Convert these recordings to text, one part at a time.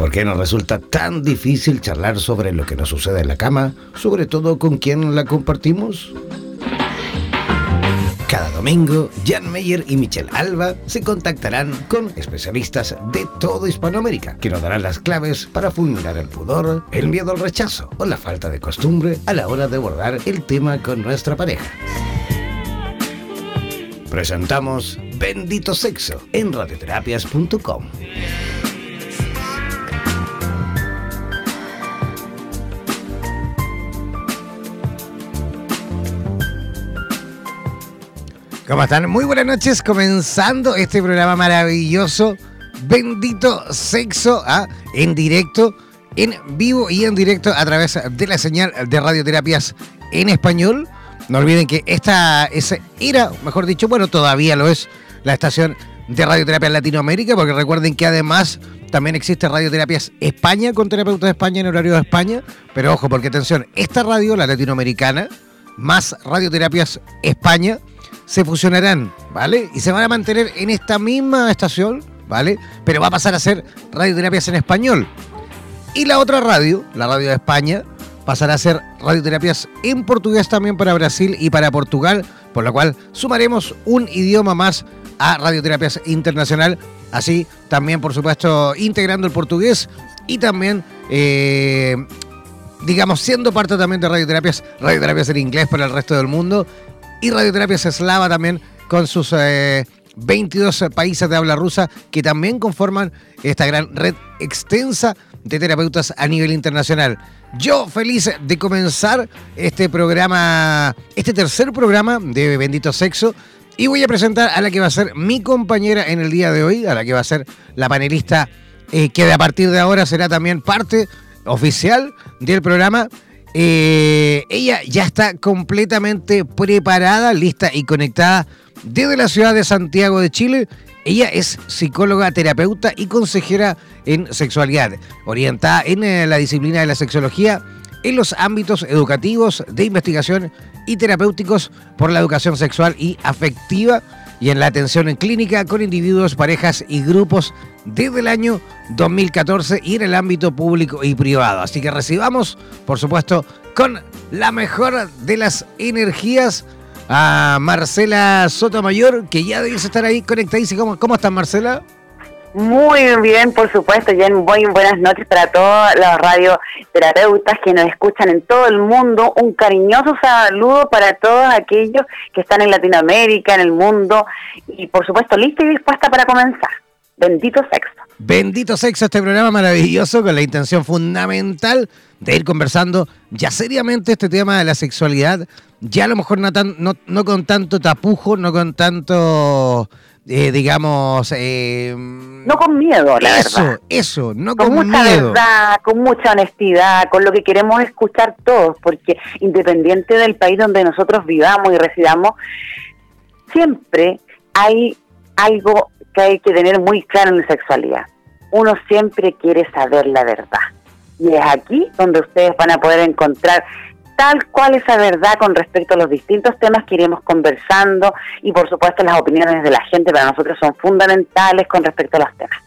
¿Por qué nos resulta tan difícil charlar sobre lo que nos sucede en la cama, sobre todo con quien la compartimos? Cada domingo, Jan Meyer y Michelle Alba se contactarán con especialistas de toda Hispanoamérica que nos darán las claves para fulminar el pudor, el miedo al rechazo o la falta de costumbre a la hora de abordar el tema con nuestra pareja. Presentamos Bendito Sexo en radioterapias.com. ¿Cómo están? Muy buenas noches, comenzando este programa maravilloso, Bendito Sexo, ¿ah? en directo, en vivo y en directo a través de la señal de radioterapias en español. No olviden que esta era, mejor dicho, bueno, todavía lo es, la estación de radioterapia en Latinoamérica, porque recuerden que además también existe Radioterapias España con terapeutas de España en horario de España. Pero ojo, porque atención, esta radio, la latinoamericana, más Radioterapias España, se fusionarán, ¿vale? Y se van a mantener en esta misma estación, ¿vale? Pero va a pasar a ser radioterapias en español. Y la otra radio, la radio de España, pasará a ser radioterapias en portugués también para Brasil y para Portugal, por lo cual sumaremos un idioma más a Radioterapias Internacional, así también, por supuesto, integrando el portugués y también, eh, digamos, siendo parte también de Radioterapias, Radioterapias en inglés para el resto del mundo y Radioterapias Eslava también con sus 22 eh, países de habla rusa que también conforman esta gran red extensa de terapeutas a nivel internacional. Yo feliz de comenzar este programa, este tercer programa de Bendito Sexo. Y voy a presentar a la que va a ser mi compañera en el día de hoy, a la que va a ser la panelista eh, que a partir de ahora será también parte oficial del programa. Eh, ella ya está completamente preparada, lista y conectada desde la ciudad de Santiago de Chile. Ella es psicóloga, terapeuta y consejera en sexualidad, orientada en eh, la disciplina de la sexología en los ámbitos educativos, de investigación y terapéuticos por la educación sexual y afectiva y en la atención en clínica con individuos, parejas y grupos desde el año 2014 y en el ámbito público y privado. Así que recibamos, por supuesto, con la mejor de las energías a Marcela Sotomayor, que ya debes estar ahí conectadísima. ¿Cómo, cómo estás, Marcela? Muy bien, por supuesto, y muy buenas noches para todos los radioterapeutas que nos escuchan en todo el mundo. Un cariñoso saludo para todos aquellos que están en Latinoamérica, en el mundo, y por supuesto, lista y dispuesta para comenzar. Bendito sexo. Bendito sexo, este programa maravilloso con la intención fundamental de ir conversando ya seriamente este tema de la sexualidad, ya a lo mejor no, no, no con tanto tapujo, no con tanto eh, digamos... Eh, no con miedo, la eso, verdad. Eso, no con, con mucha verdad, con mucha honestidad, con lo que queremos escuchar todos, porque independiente del país donde nosotros vivamos y residamos, siempre hay algo que hay que tener muy claro en la sexualidad. Uno siempre quiere saber la verdad. Y es aquí donde ustedes van a poder encontrar tal cual esa verdad con respecto a los distintos temas que iremos conversando y por supuesto las opiniones de la gente para nosotros son fundamentales con respecto a los temas.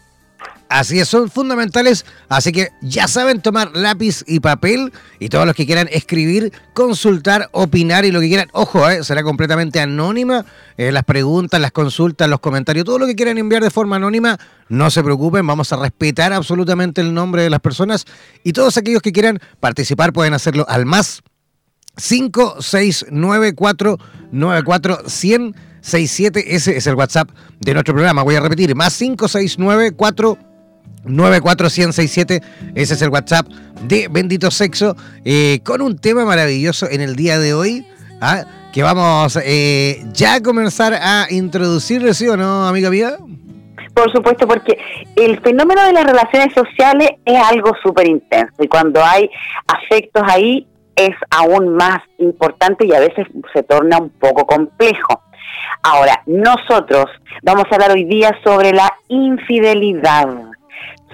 Así es, son fundamentales, así que ya saben tomar lápiz y papel y todos los que quieran escribir, consultar, opinar y lo que quieran, ojo, eh, será completamente anónima, eh, las preguntas, las consultas, los comentarios, todo lo que quieran enviar de forma anónima, no se preocupen, vamos a respetar absolutamente el nombre de las personas y todos aquellos que quieran participar pueden hacerlo al más 5694 94 946-100-67. Ese es el WhatsApp de nuestro programa. Voy a repetir, más 569 4 94167, ese es el WhatsApp de Bendito Sexo, eh, con un tema maravilloso en el día de hoy, ¿ah? que vamos eh, ya a comenzar a introducir, ¿sí o no, amiga mía? Por supuesto, porque el fenómeno de las relaciones sociales es algo súper intenso y cuando hay afectos ahí es aún más importante y a veces se torna un poco complejo. Ahora, nosotros vamos a hablar hoy día sobre la infidelidad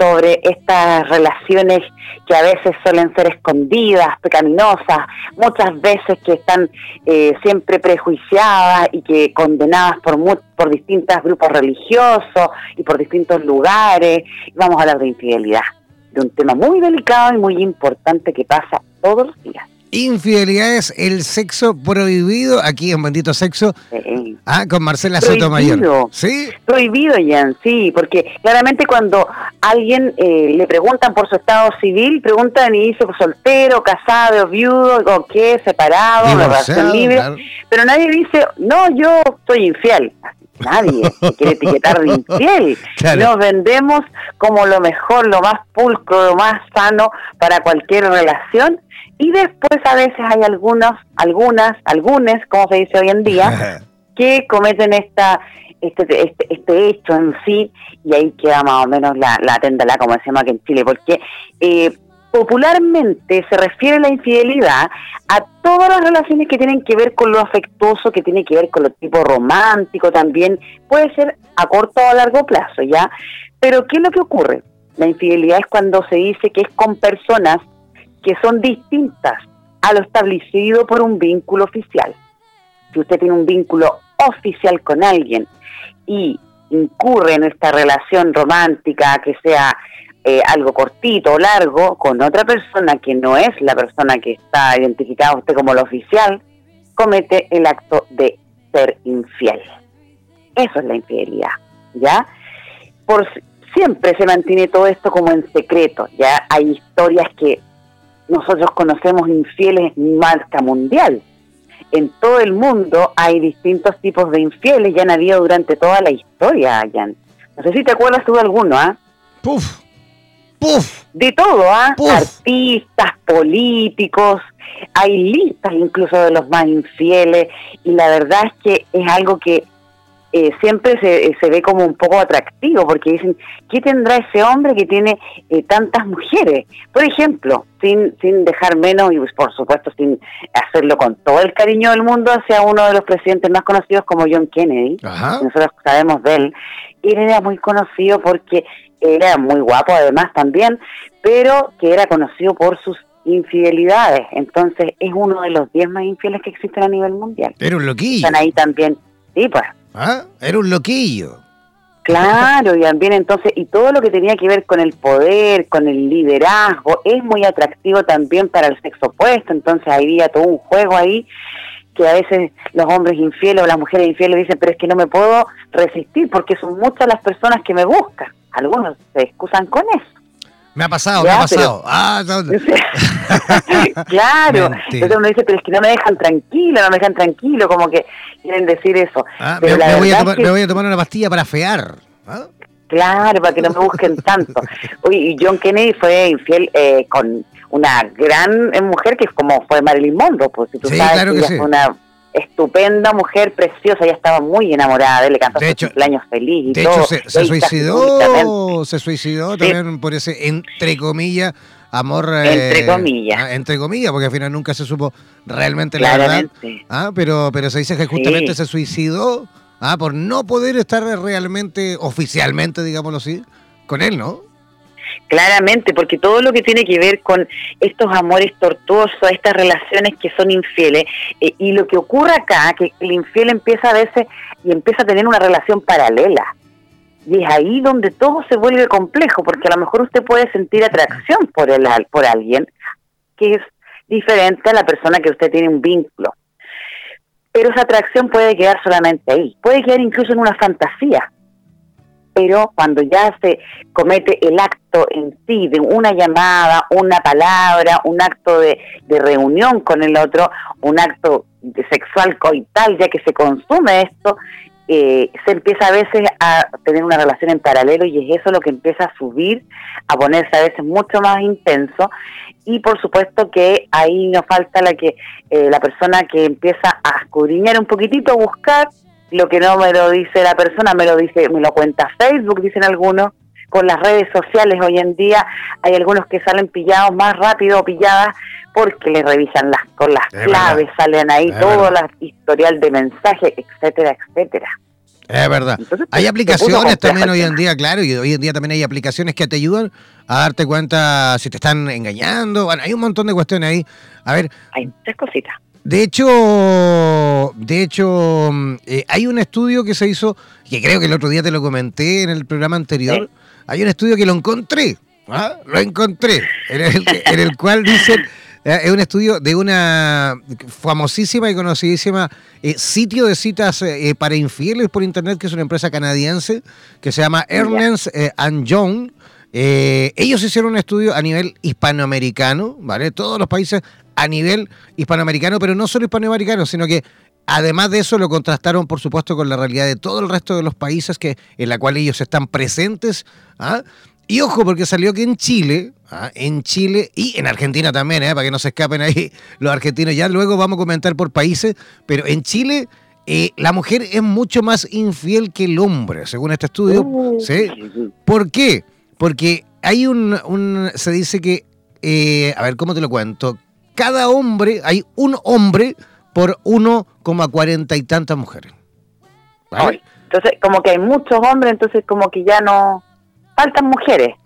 sobre estas relaciones que a veces suelen ser escondidas, pecaminosas, muchas veces que están eh, siempre prejuiciadas y que condenadas por, por distintos grupos religiosos y por distintos lugares. Vamos a hablar de infidelidad, de un tema muy delicado y muy importante que pasa todos los días. Infidelidad es el sexo prohibido aquí en Bendito Sexo. Ah, con Marcela Sotomayor. ¿Sí? Prohibido, Jan, sí, porque claramente cuando alguien eh, le preguntan por su estado civil, preguntan y dice soltero, casado, viudo, qué, separado, relación libre, pero nadie dice, no, yo soy infiel. Nadie se quiere etiquetar de infiel. Nos vendemos como lo mejor, lo más pulcro, lo más sano para cualquier relación. Y después a veces hay algunos, algunas, algunos, como se dice hoy en día, que cometen esta este, este, este, hecho en sí. Y ahí queda más o menos la, la téndala, como llama aquí en Chile, porque eh, popularmente se refiere la infidelidad a todas las relaciones que tienen que ver con lo afectuoso, que tiene que ver con lo tipo romántico también, puede ser a corto o a largo plazo, ¿ya? Pero ¿qué es lo que ocurre? La infidelidad es cuando se dice que es con personas que son distintas a lo establecido por un vínculo oficial. Si usted tiene un vínculo oficial con alguien y incurre en esta relación romántica, que sea eh, algo cortito o largo, con otra persona que no es la persona que está identificada usted como lo oficial, comete el acto de ser infiel. Eso es la infidelidad, ¿ya? Por siempre se mantiene todo esto como en secreto, ya hay historias que nosotros conocemos infieles marca mundial. En todo el mundo hay distintos tipos de infieles, ya han habido durante toda la historia, Jan. No sé si te acuerdas tú de alguno, ¿ah? Puf. De todo, ¿ah? Artistas, políticos, hay listas incluso de los más infieles, y la verdad es que es algo que eh, siempre se, se, ve como un poco atractivo, porque dicen, ¿qué tendrá ese hombre que tiene eh, tantas mujeres? Por ejemplo, sin, sin dejar menos y pues, por supuesto sin hacerlo con todo el cariño del mundo hacia uno de los presidentes más conocidos como John Kennedy, nosotros sabemos de él, él era muy conocido porque era muy guapo además también, pero que era conocido por sus infidelidades, entonces es uno de los 10 más infieles que existen a nivel mundial. Era un loquillo. Están ahí también, sí, pues ¿Ah? Era un loquillo. Claro, y también entonces, y todo lo que tenía que ver con el poder, con el liderazgo, es muy atractivo también para el sexo opuesto, entonces había todo un juego ahí que a veces los hombres infieles o las mujeres infieles dicen, pero es que no me puedo resistir porque son muchas las personas que me buscan. Algunos se excusan con eso. Me ha pasado, me ha pasado. Ah, claro. Entonces uno dice, pero es que no me dejan tranquilo, no me dejan tranquilo, como que quieren decir eso. Ah, me, voy a tomar, una pastilla para fear. ¿ah? Claro, para que no me busquen tanto. Uy, y John Kennedy fue infiel eh, con una gran mujer que es como fue Marilyn Monroe, pues si tú sabes claro que, fue una estupenda mujer, preciosa, ella estaba muy enamorada le cantó su cumpleaños feliz y de todo. Hecho, se, suicidó, se suicidó también por ese, entre comillas, amor... Entre eh, comillas. Ah, entre comillas, porque al final nunca se supo realmente la verdad. Ah, pero, pero se dice que justamente se suicidó ah, por no poder estar realmente, oficialmente, digámoslo así, con él, ¿no? Claramente, porque todo lo que tiene que ver con estos amores tortuosos, estas relaciones que son infieles, eh, y lo que ocurre acá, que el infiel empieza a veces y empieza a tener una relación paralela. Y es ahí donde todo se vuelve complejo, porque a lo mejor usted puede sentir atracción por, el, por alguien que es diferente a la persona que usted tiene un vínculo. Pero esa atracción puede quedar solamente ahí, puede quedar incluso en una fantasía. Pero cuando ya se comete el acto en sí de una llamada, una palabra, un acto de, reunión con el otro, un acto sexual coital, ya que se consume esto, eh, se empieza a veces a tener una relación en paralelo y es eso lo que empieza a subir, a ponerse a veces mucho más intenso y por supuesto que ahí nos falta la que eh, la persona que empieza a escudriñar un poquitito, a buscar lo que no me lo dice la persona, me lo dice, me lo cuenta Facebook, dicen algunos, con las redes sociales hoy en día hay algunos que salen pillados más rápido o pilladas porque les revisan las con las claves, salen ahí todo el historial de mensajes, etcétera, etcétera. Es verdad. hay aplicaciones también hoy en día, claro, y hoy en día también hay aplicaciones que te ayudan a darte cuenta si te están engañando. Bueno, hay un montón de cuestiones ahí. A ver. Hay muchas cositas. De hecho, de hecho, eh, hay un estudio que se hizo, que creo que el otro día te lo comenté en el programa anterior. Hay un estudio que lo encontré, ¿ah? lo encontré, en el, en el cual dicen es un estudio de una famosísima y conocidísima eh, sitio de citas eh, para infieles por internet, que es una empresa canadiense que se llama Ernest and Young. ellos hicieron un estudio a nivel hispanoamericano, ¿vale? Todos los países a nivel hispanoamericano, pero no solo hispanoamericano, sino que Además de eso, lo contrastaron, por supuesto, con la realidad de todo el resto de los países que, en la cual ellos están presentes. ¿ah? Y ojo, porque salió que en Chile, ¿ah? en Chile y en Argentina también, ¿eh? para que no se escapen ahí los argentinos, ya luego vamos a comentar por países, pero en Chile eh, la mujer es mucho más infiel que el hombre, según este estudio. Uh. ¿sí? ¿Por qué? Porque hay un, se dice que, eh, a ver, ¿cómo te lo cuento? Cada hombre, hay un hombre por 1,40 y tantas mujeres. Entonces, como que hay muchos hombres, entonces como que ya no faltan mujeres.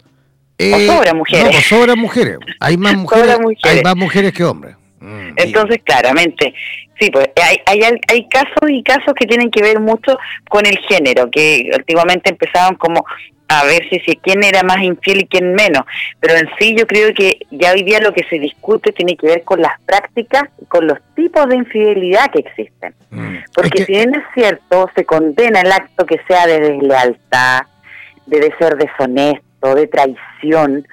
Eh, o sobran mujeres. No, sobran mujeres. Hay más mujeres, hay más mujeres que hombres. Mm, Entonces, claramente, sí, pues hay, hay, hay casos y casos que tienen que ver mucho con el género, que antiguamente empezaban como a ver si, si quién era más infiel y quién menos, pero en sí yo creo que ya hoy día lo que se discute tiene que ver con las prácticas y con los tipos de infidelidad que existen. Mm. Porque si bien es cierto, se condena el acto que sea de deslealtad, de ser deshonesto, de traición.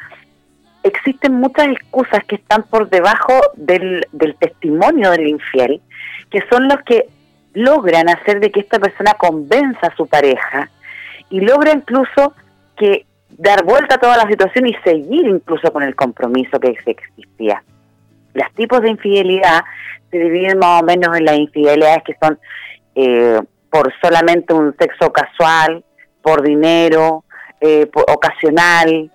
Existen muchas excusas que están por debajo del, del testimonio del infiel, que son los que logran hacer de que esta persona convenza a su pareja y logra incluso que dar vuelta a toda la situación y seguir incluso con el compromiso que existía. Los tipos de infidelidad se dividen más o menos en las infidelidades que son eh, por solamente un sexo casual, por dinero, eh, ocasional,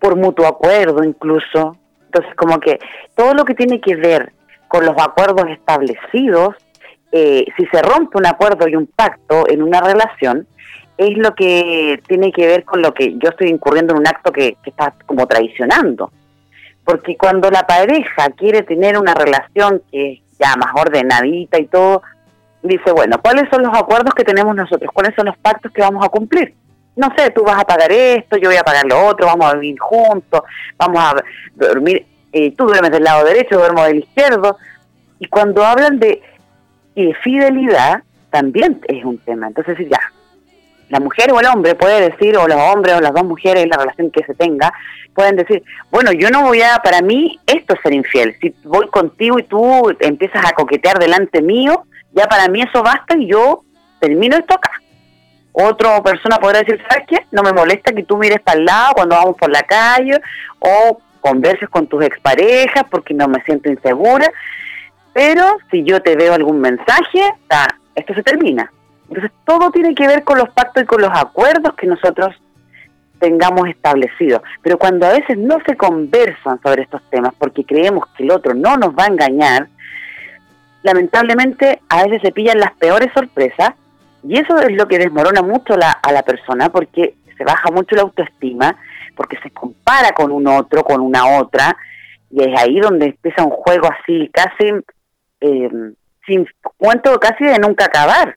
por mutuo acuerdo incluso. Entonces, como que todo lo que tiene que ver con los acuerdos establecidos, eh, si se rompe un acuerdo y un pacto en una relación, es lo que tiene que ver con lo que yo estoy incurriendo en un acto que, que está como traicionando. Porque cuando la pareja quiere tener una relación que es ya más ordenadita y todo, dice, bueno, ¿cuáles son los acuerdos que tenemos nosotros? ¿Cuáles son los pactos que vamos a cumplir? No sé, tú vas a pagar esto, yo voy a pagar lo otro, vamos a vivir juntos, vamos a dormir, eh, tú duermes del lado derecho, duermo del izquierdo. Y cuando hablan de fidelidad, también es un tema. Entonces, ya, la mujer o el hombre puede decir, o los hombres o las dos mujeres, la relación que se tenga, pueden decir, bueno, yo no voy a, para mí, esto es ser infiel. Si voy contigo y tú empiezas a coquetear delante mío, ya para mí eso basta y yo termino esto acá. Otra persona podrá decir, ¿sabes qué? No me molesta que tú mires para el lado cuando vamos por la calle o converses con tus exparejas porque no me siento insegura. Pero si yo te veo algún mensaje, esto se termina. Entonces todo tiene que ver con los pactos y con los acuerdos que nosotros tengamos establecidos. Pero cuando a veces no se conversan sobre estos temas porque creemos que el otro no nos va a engañar, lamentablemente a veces se pillan las peores sorpresas y eso es lo que desmorona mucho a la persona porque se baja mucho la autoestima, porque se compara con un otro, con una otra, y es ahí donde empieza un juego así, casi eh, sin cuento, casi de nunca acabar.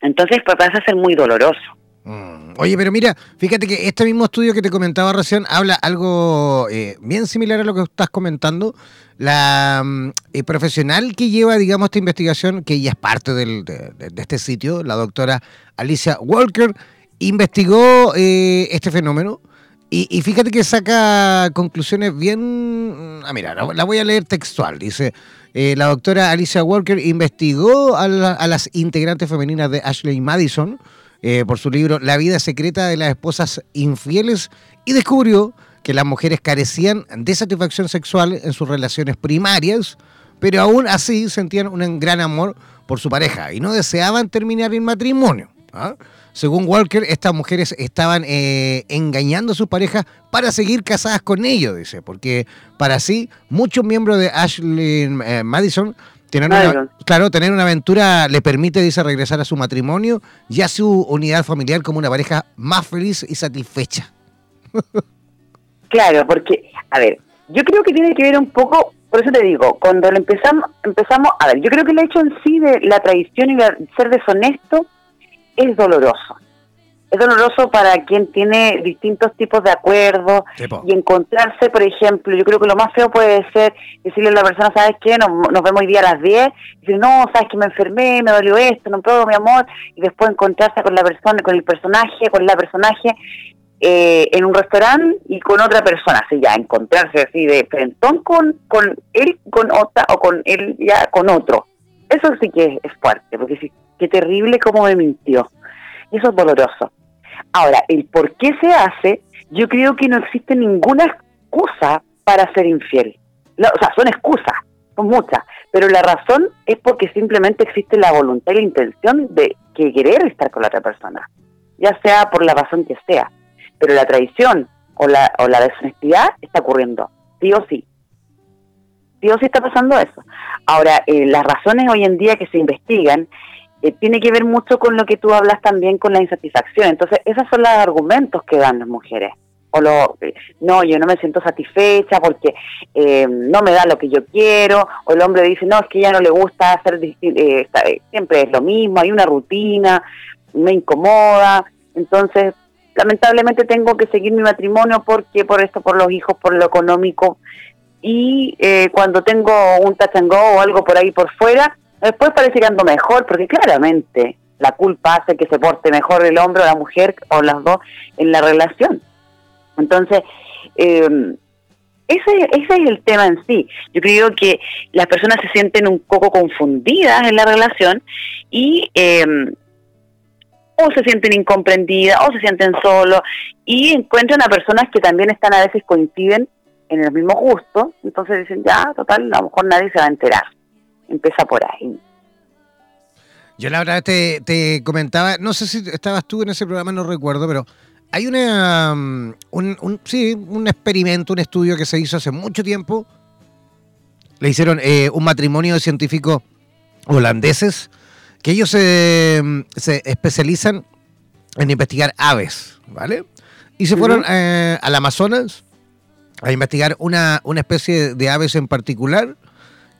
Entonces pues, pasa a ser muy doloroso. Mm. Oye, pero mira, fíjate que este mismo estudio que te comentaba recién habla algo eh, bien similar a lo que estás comentando. La mm, eh, profesional que lleva, digamos, esta investigación, que ella es parte del, de, este sitio, la doctora Alicia Walker, investigó eh, este fenómeno y, fíjate que saca conclusiones bien... Ah, mira, la, voy a leer textual. Dice, la doctora Alicia Walker investigó a, las integrantes femeninas de Ashley Madison eh, por su libro La vida secreta de las esposas infieles y descubrió que las mujeres carecían de satisfacción sexual en sus relaciones primarias, pero aún así sentían un gran amor por su pareja y no deseaban terminar el matrimonio. ¿ah? Según Walker, estas mujeres estaban eh, engañando a sus parejas para seguir casadas con ellos, dice, porque para sí, muchos miembros de Ashley eh, Madison tienen una, claro, tener una aventura le permite, dice, regresar a su matrimonio y a su unidad familiar como una pareja más feliz y satisfecha. claro, porque, a ver, yo creo que tiene que ver un poco, por eso te digo, cuando lo empezamos, empezamos, a ver, yo creo que el hecho en sí de la tradición y ser deshonesto es doloroso. Es doloroso para quien tiene distintos tipos de acuerdos y encontrarse, por ejemplo, yo creo que lo más feo puede ser decirle a la persona, ¿sabes qué? Nos, vemos hoy día a las 10, y decir, no, ¿sabes que me enfermé, me dolió esto, no puedo, mi amor? Y después encontrarse con la persona, con el personaje, con la personaje eh, en un restaurante y con otra persona, así ya, encontrarse así de frentón con, con él, con otra, o con él ya con otro. Eso sí que es fuerte, porque sí qué terrible cómo me mintió. Eso es doloroso. Ahora, el por qué se hace, yo creo que no existe ninguna excusa para ser infiel. o sea, son excusas, son muchas, pero la razón es porque simplemente existe la voluntad y la intención de que querer estar con la otra persona, ya sea por la razón que sea. Pero la traición o la, o la deshonestidad está ocurriendo, sí o sí. Sí o sí está pasando eso. Ahora, eh, las razones hoy en día que se investigan eh, tiene que ver mucho con lo que tú hablas también con la insatisfacción. Entonces, esos son los argumentos que dan las mujeres. O lo, eh, no, yo no me siento satisfecha porque eh, no me da lo que yo quiero. O el hombre dice, no, es que ya no le gusta hacer, siempre es lo mismo, hay una rutina, me incomoda. Entonces, lamentablemente tengo que seguir mi matrimonio porque por esto, por los hijos, por lo económico. Y cuando tengo un tachango o algo por ahí por fuera, Después parece que ando mejor, porque claramente la culpa hace que se porte mejor el hombre o la mujer o las dos en la relación. Entonces, eh, ese, ese es el tema en sí. Yo creo que las personas se sienten un poco confundidas en la relación y eh, o se sienten incomprendidas o se sienten solos y encuentran a personas que también están a veces coinciden en el mismo gusto, entonces dicen, ya, total, a lo mejor nadie se va a enterar empieza por ahí. Yo la verdad te, te comentaba, no sé si estabas tú en ese programa, no recuerdo, pero hay una, um, un, sí, un experimento, un estudio que se hizo hace mucho tiempo. Le hicieron eh, un matrimonio de científicos holandeses que ellos se, se especializan en investigar aves, ¿vale? Y se fueron eh, al Amazonas a investigar una, una especie de aves en particular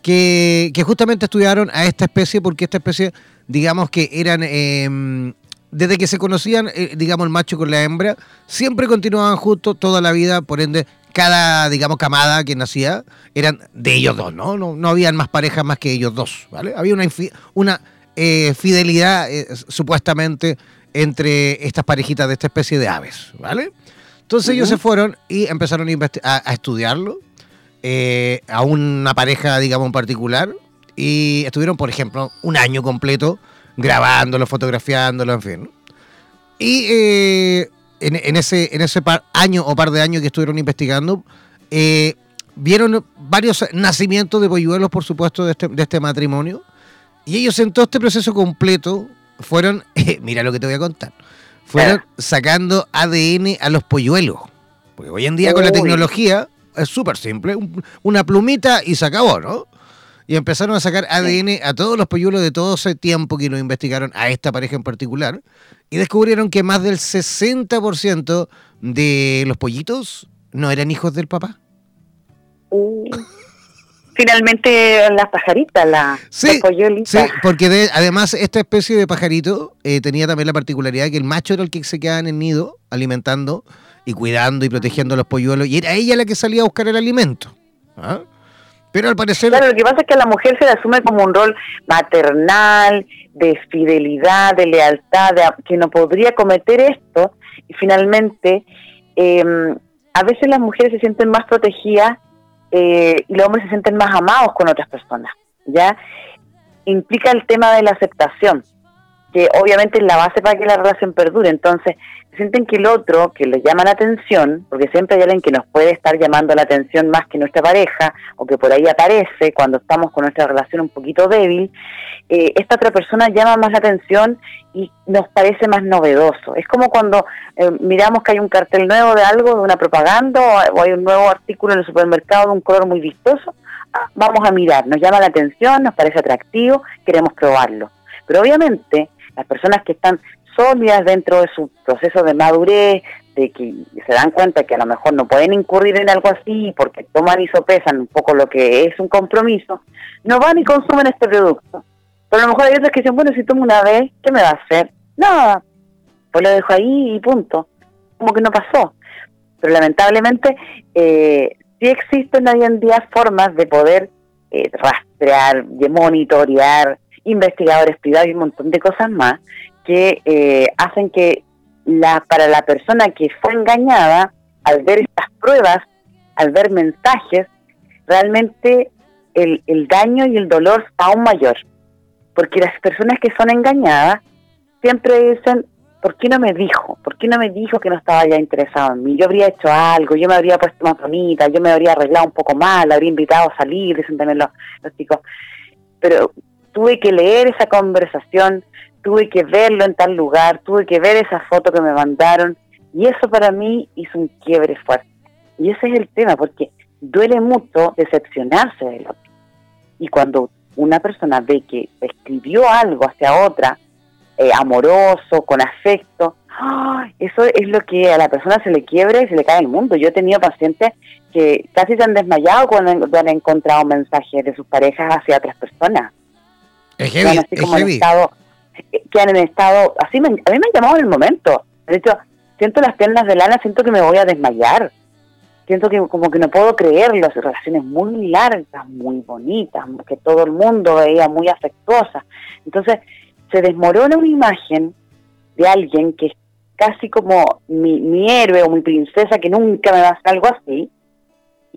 que, justamente estudiaron a esta especie porque esta especie, digamos que eran, em, desde que se conocían, eh, digamos, el macho con la hembra, siempre continuaban juntos toda la vida, por ende, cada, digamos, camada que nacía eran de ellos dos, ¿no? No, no habían más parejas más que ellos dos, ¿vale? Había una, una eh, fidelidad, eh, supuestamente, entre estas parejitas de esta especie de aves, ¿vale? Entonces ellos se fueron y empezaron a, a estudiarlo eh, a una pareja, digamos, en particular, y estuvieron, por ejemplo, un año completo grabándolo, fotografiándolo, en fin. Y eh, en, ese, en ese par, año o par de años que estuvieron investigando, eh, vieron varios nacimientos de polluelos, por supuesto, de este, de este matrimonio. Y ellos en todo este proceso completo fueron, mira lo que te voy a contar, fueron sacando ADN a los polluelos. Porque hoy en día con la tecnología es súper simple, una plumita y se acabó, ¿no? Y empezaron a sacar ADN a todos los polluelos de todo ese tiempo que lo investigaron a esta pareja en particular y descubrieron que más del 60% de los pollitos no eran hijos del papá. Uh, finalmente las pajaritas, la, sí, Sí, porque además esta especie de pajarito eh, tenía también la particularidad que el macho era el que se quedaba en el nido alimentando y cuidando y protegiendo a los polluelos, y era ella la que salía a buscar el alimento. ¿ah? Pero al parecer... Claro, lo que pasa es que a la mujer se le asume como un rol maternal, de fidelidad, de lealtad, de, que no podría cometer esto y finalmente em, a veces las mujeres se sienten más protegidas eh, y los hombres se sienten más amados con otras personas, ¿ya? Implica el tema de la aceptación, que obviamente es la base para que la relación perdure. Entonces, sienten que el otro, que les llama la atención, porque siempre hay alguien que nos puede estar llamando la atención más que nuestra pareja, o que por ahí aparece cuando estamos con nuestra relación un poquito débil, eh, esta otra persona llama más la atención y nos parece más novedoso. Es como cuando eh, miramos que hay un cartel nuevo de algo, de una propaganda, o hay un nuevo artículo en el supermercado de un color muy vistoso, ah, vamos a mirar, nos llama la atención, nos parece atractivo, queremos probarlo. Pero obviamente las personas que están sólidas dentro de su proceso de madurez, de que se dan cuenta que a lo mejor no pueden incurrir en algo así porque toman y sopesan un poco lo que es un compromiso, no van y consumen este producto. Pero a lo mejor hay otros que dicen, bueno, si tomo una vez, ¿qué me va a hacer? Nada, pues lo dejo ahí y punto. Como que no pasó. Pero lamentablemente eh, sí existen hoy en día formas de poder eh, rastrear, de monitorear, investigadores privados y un montón de cosas más que eh, hacen que la, para la persona que fue engañada, al ver estas pruebas, al ver mensajes, realmente el, el daño y el dolor aún mayor. Porque las personas que son engañadas siempre dicen, ¿por qué no me dijo? ¿Por qué no me dijo que no estaba ya interesado en mí? Yo habría hecho algo, yo me habría puesto más bonita, yo me habría arreglado un poco más, la habría invitado a salir, dicen también los, los chicos. Pero tuve que leer esa conversación, tuve que verlo en tal lugar, tuve que ver esa foto que me mandaron y eso para mí hizo un quiebre fuerte. Y ese es el tema, porque duele mucho decepcionarse del otro. Y cuando una persona ve que escribió algo hacia otra, eh, amoroso, con afecto, eso es lo que a la persona se le quiebra y se le cae el mundo. Yo he tenido pacientes que casi se han desmayado cuando han encontrado mensajes de sus parejas hacia otras personas. Es heavy, es heavy que han estado, así me, a mí me han llamado en el momento. De hecho, siento las piernas de lana, siento que me voy a desmayar. Siento que como que no puedo creerlo, relaciones muy largas, muy bonitas, que todo el mundo veía muy afectuosas. Entonces, se desmorona una imagen de alguien que es casi como mi, mi héroe o mi princesa, que nunca me va a hacer algo así,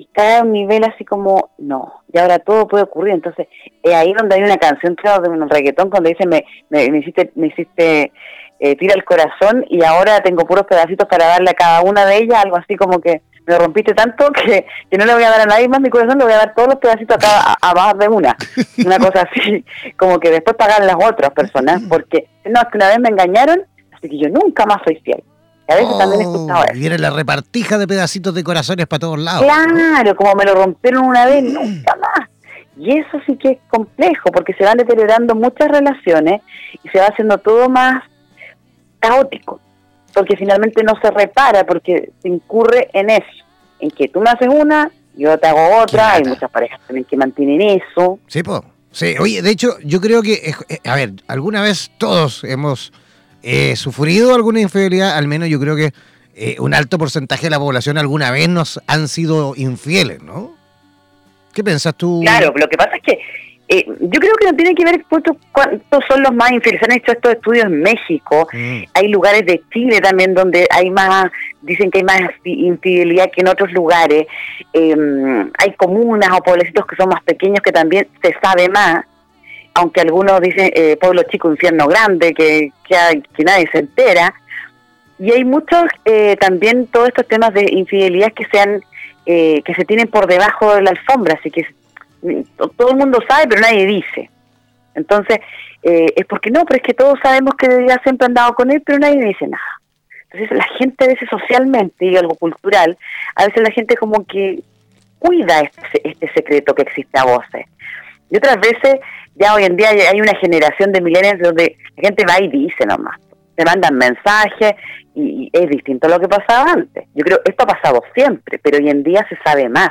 y cae a un nivel así como, no, y ahora todo puede ocurrir. Entonces, es ahí donde hay una canción, creo, de un reggaetón, cuando dice, me, me, hiciste, me hiciste eh, tira el corazón y ahora tengo puros pedacitos para darle a cada una de ellas, algo así como que me rompiste tanto que, que no le voy a dar a nadie más mi corazón, le voy a dar todos los pedacitos a cada, a, más de una. Una cosa así, como que después pagar las otras personas, porque no, es que una vez me engañaron, así que yo nunca más soy fiel a veces también he escuchado eso. viene la repartija de pedacitos de corazones para todos lados. Claro, como me lo rompieron una vez, nunca más. Y eso sí que es complejo, porque se van deteriorando muchas relaciones y se va haciendo todo más caótico, porque finalmente no se repara, porque se incurre en eso, en que tú me haces una, yo te hago otra, hay muchas parejas también que mantienen eso. Sí, pues. Sí, oye, de hecho, yo creo que, eh, a ver, alguna vez todos hemos eh, sufrido alguna infidelidad, al menos yo creo que eh, un alto porcentaje de la población alguna vez nos han sido infieles, ¿no? ¿Qué piensas tú? Claro, lo que pasa es que eh, yo creo que no tiene que ver cuántos, cuántos son los más infieles. Han hecho estos estudios en México. Mm. Hay lugares de Chile también donde hay más, dicen que hay más infidelidad que en otros lugares. Em, hay comunas o pueblecitos que son más pequeños que también se sabe más aunque algunos dicen eh, pueblo chico, infierno grande, que, que, nadie se entera. Y hay muchos eh, también todos estos temas de infidelidad que sean eh, que se tienen por debajo de la alfombra, así que todo el mundo sabe, pero nadie dice. Entonces, eh, es porque no, pero es que todos sabemos que ya siempre han andado con él, pero nadie dice nada. Entonces, la gente a veces socialmente y algo cultural, a veces la gente como que cuida este, este secreto que existe a voces. Y otras veces ya hoy en día hay una generación de millennials donde la gente va y dice nomás, te mandan mensajes y, es distinto a lo que pasaba antes. Yo creo esto ha pasado siempre, pero hoy en día se sabe más.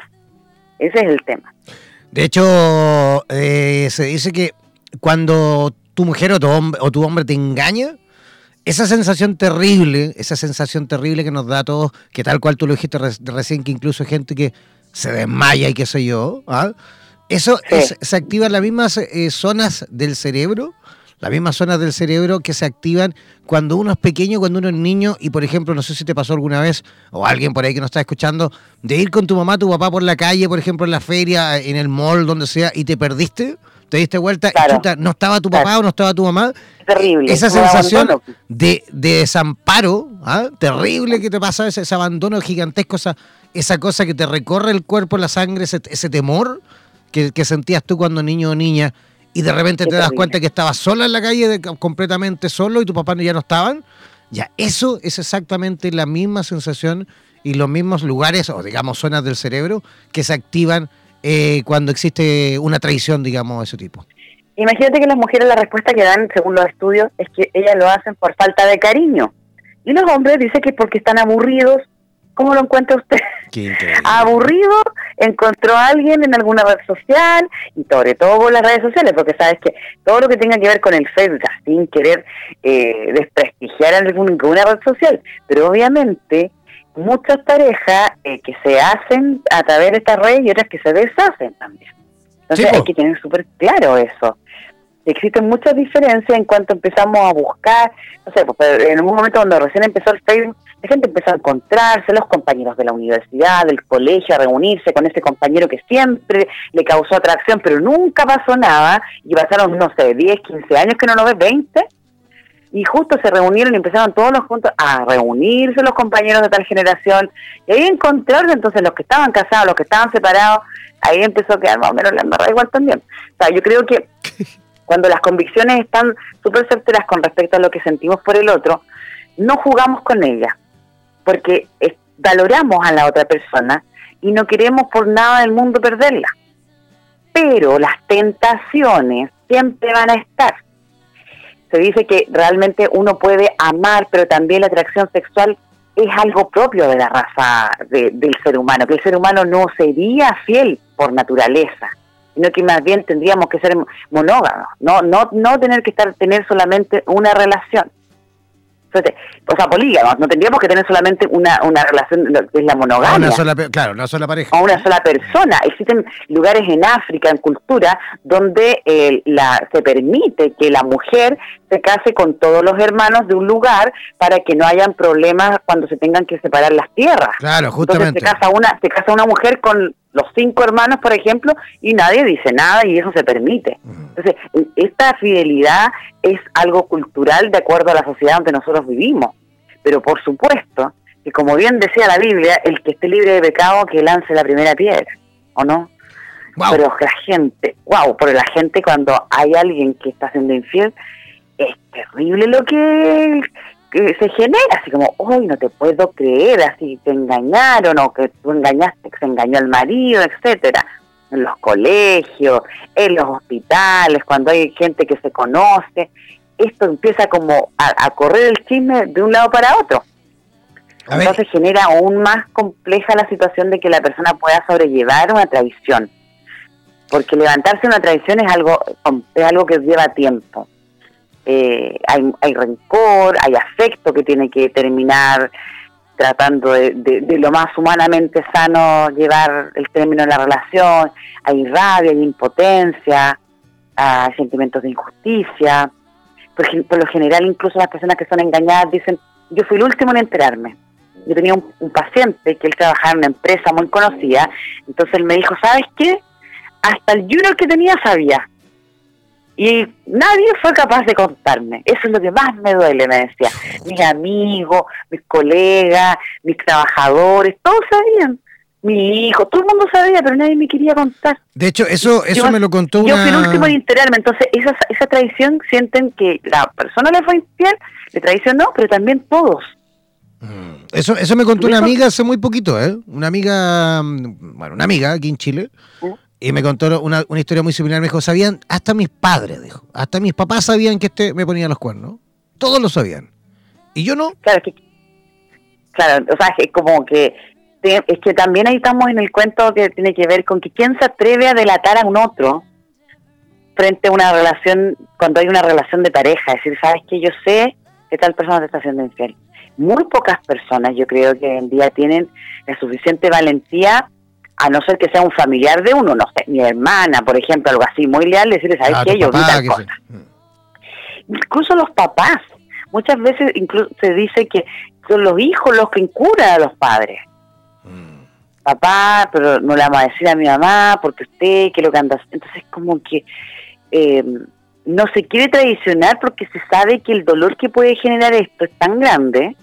Ese es el tema. De hecho, eh, se dice que cuando tu mujer o tu, hombre, o tu hombre te engaña, esa sensación terrible, esa sensación terrible que nos da a todos, que tal cual tú lo dijiste recién, que incluso hay gente que se desmaya y qué sé yo, ¿ah? ¿Eso se activa en las mismas eh, zonas del cerebro? las mismas zonas del cerebro que se activan cuando uno es pequeño, cuando uno es niño y por ejemplo, no sé si te pasó alguna vez o alguien por ahí que nos está escuchando, de ir con tu mamá, tu papá por la calle, por ejemplo, en la feria, en el mall, donde sea, y te perdiste, te diste vuelta y no estaba tu papá o no estaba tu mamá. Terrible. Esa sensación de, desamparo, ¿ah? terrible que te pasa, ese, abandono gigantesco, esa, esa cosa que te recorre el cuerpo, la sangre, ese, temor que, que sentías tú cuando niño o niña y de repente te das cuenta que estabas sola en la calle, completamente solo y tu papá ya no estaban, ya eso es exactamente la misma sensación y los mismos lugares o digamos zonas del cerebro que se activan eh, cuando existe una traición, digamos, de ese tipo. Imagínate que las mujeres la respuesta que dan, según los estudios, es que ellas lo hacen por falta de cariño. Y los hombres dicen que porque están aburridos ¿Cómo lo encuentra usted? Aburrido, encontró a alguien en alguna red social y sobre todo por las redes sociales, porque sabes que todo lo que tenga que ver con el Facebook, sin querer eh, desprestigiar a ninguna red social, pero obviamente muchas parejas eh, que se hacen a través de esta red y otras que se deshacen también. Entonces hay que tener súper claro eso existen muchas diferencias en cuanto empezamos a buscar, no sé, pues, en un momento cuando recién empezó el Facebook, la gente empezó a encontrarse, los compañeros de la universidad, del colegio, a reunirse con ese compañero que siempre le causó atracción, pero nunca pasó nada, y pasaron, no sé, 10, 15 años que no lo ves, 20, y justo se reunieron y empezaron todos los juntos a reunirse los compañeros de tal generación, y ahí encontrarse entonces los que estaban casados, los que estaban separados, ahí empezó a quedar más o menos la embarrada igual también. O sea, yo creo que cuando las convicciones están súper certeras con respecto a lo que sentimos por el otro, no jugamos con ellas, porque valoramos a la otra persona y no queremos por nada del mundo perderla. Pero las tentaciones siempre van a estar. Se dice que realmente uno puede amar, pero también la atracción sexual es algo propio de la raza del ser humano, que el ser humano no sería fiel por naturaleza sino que más bien tendríamos que ser monógamos, no, no, no tener que estar tener solamente una relación. Entonces, o sea, polígamos, no tendríamos que tener solamente una, una relación, que es la monogamia. Una sola, claro, una sola pareja. O una sola persona. Existen lugares en África, en cultura, donde eh, la, se permite que la mujer se case con todos los hermanos de un lugar para que no hayan problemas cuando se tengan que separar las tierras. Claro, justamente. Entonces se casa una, se casa una mujer con los cinco hermanos, por ejemplo, y nadie dice nada y eso se permite. Entonces, esta fidelidad es algo cultural de acuerdo a la sociedad donde nosotros vivimos. Pero por supuesto que, como bien decía la Biblia, el que esté libre de pecado, que lance la primera piedra, ¿o no? Pero la gente, wow, pero la gente cuando hay alguien que está siendo infiel, es terrible lo que que se genera, así como, hoy no te puedo creer, así te engañaron o que tú engañaste, que se engañó el marido, etcétera. En los colegios, en los hospitales, cuando hay gente que se conoce, esto empieza como a, correr el chisme de un lado para otro. Entonces genera aún más compleja la situación de que la persona pueda sobrellevar una traición. Porque levantarse una traición es algo, es algo que lleva tiempo eh, hay, rencor, hay afecto que tiene que terminar tratando de, lo más humanamente sano llevar el término de la relación, hay rabia, hay impotencia, hay sentimientos de injusticia. Por, por, lo general, incluso las personas que son engañadas dicen, yo fui el último en enterarme. Yo tenía un, un paciente que él trabajaba en una empresa muy conocida, entonces él me dijo, ¿sabes qué? Hasta el junior que tenía sabía. Y nadie fue capaz de contarme. Eso es lo que más me duele, me decía. Mis amigos, mis colegas, mis trabajadores, todos sabían. Mi hijo, todo el mundo sabía, pero nadie me quería contar. De hecho, eso eso me lo contó yo una... Yo fui el último en enterarme. Entonces, esa, esa tradición sienten que la persona le fue infiel, le traicionó, pero también todos. Mm. Eso, eso me contó una amiga hace muy poquito, ¿eh? Una amiga, mm, bueno, una amiga aquí en Chile, ¿Mm? Y me contó una, historia muy similar. Me dijo, sabían, hasta mis padres, dijo. Hasta mis papás sabían que este me ponía los cuernos. Todos lo sabían. Y yo no. Claro, que, claro, o sea, es como que es que también ahí estamos en el cuento que tiene que ver con que quién se atreve a delatar a un otro frente a una relación, cuando hay una relación de pareja, es decir, sabes que yo sé que tal persona te está haciendo infiel. Muy pocas personas, yo creo que hoy en día tienen la suficiente valentía a no ser que sea un familiar de uno, no sé, mi hermana, por ejemplo, algo así, muy leal, decirle, ¿sabes ah, qué? Yo vi tal cosa. incluso los papás. Muchas veces incluso se dice que son los hijos los que incuran a los padres. Mm. Papá, pero no le vamos a decir a mi mamá porque usted, que lo que anda. Entonces, como que eh, no se quiere traicionar porque se sabe que el dolor que puede generar esto es tan grande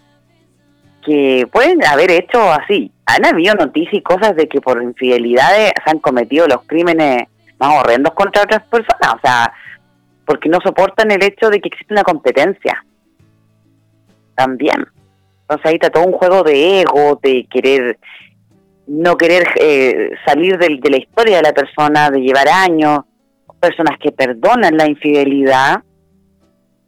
que pueden haber hecho así. Han habido noticias y cosas de que por infidelidades se han cometido los crímenes más horrendos contra otras personas, o sea, porque no soportan el hecho de que existe una competencia. También. Entonces ahí está todo un juego de ego, de querer, no querer eh, salir de, de la historia de la persona, de llevar años, personas que perdonan la infidelidad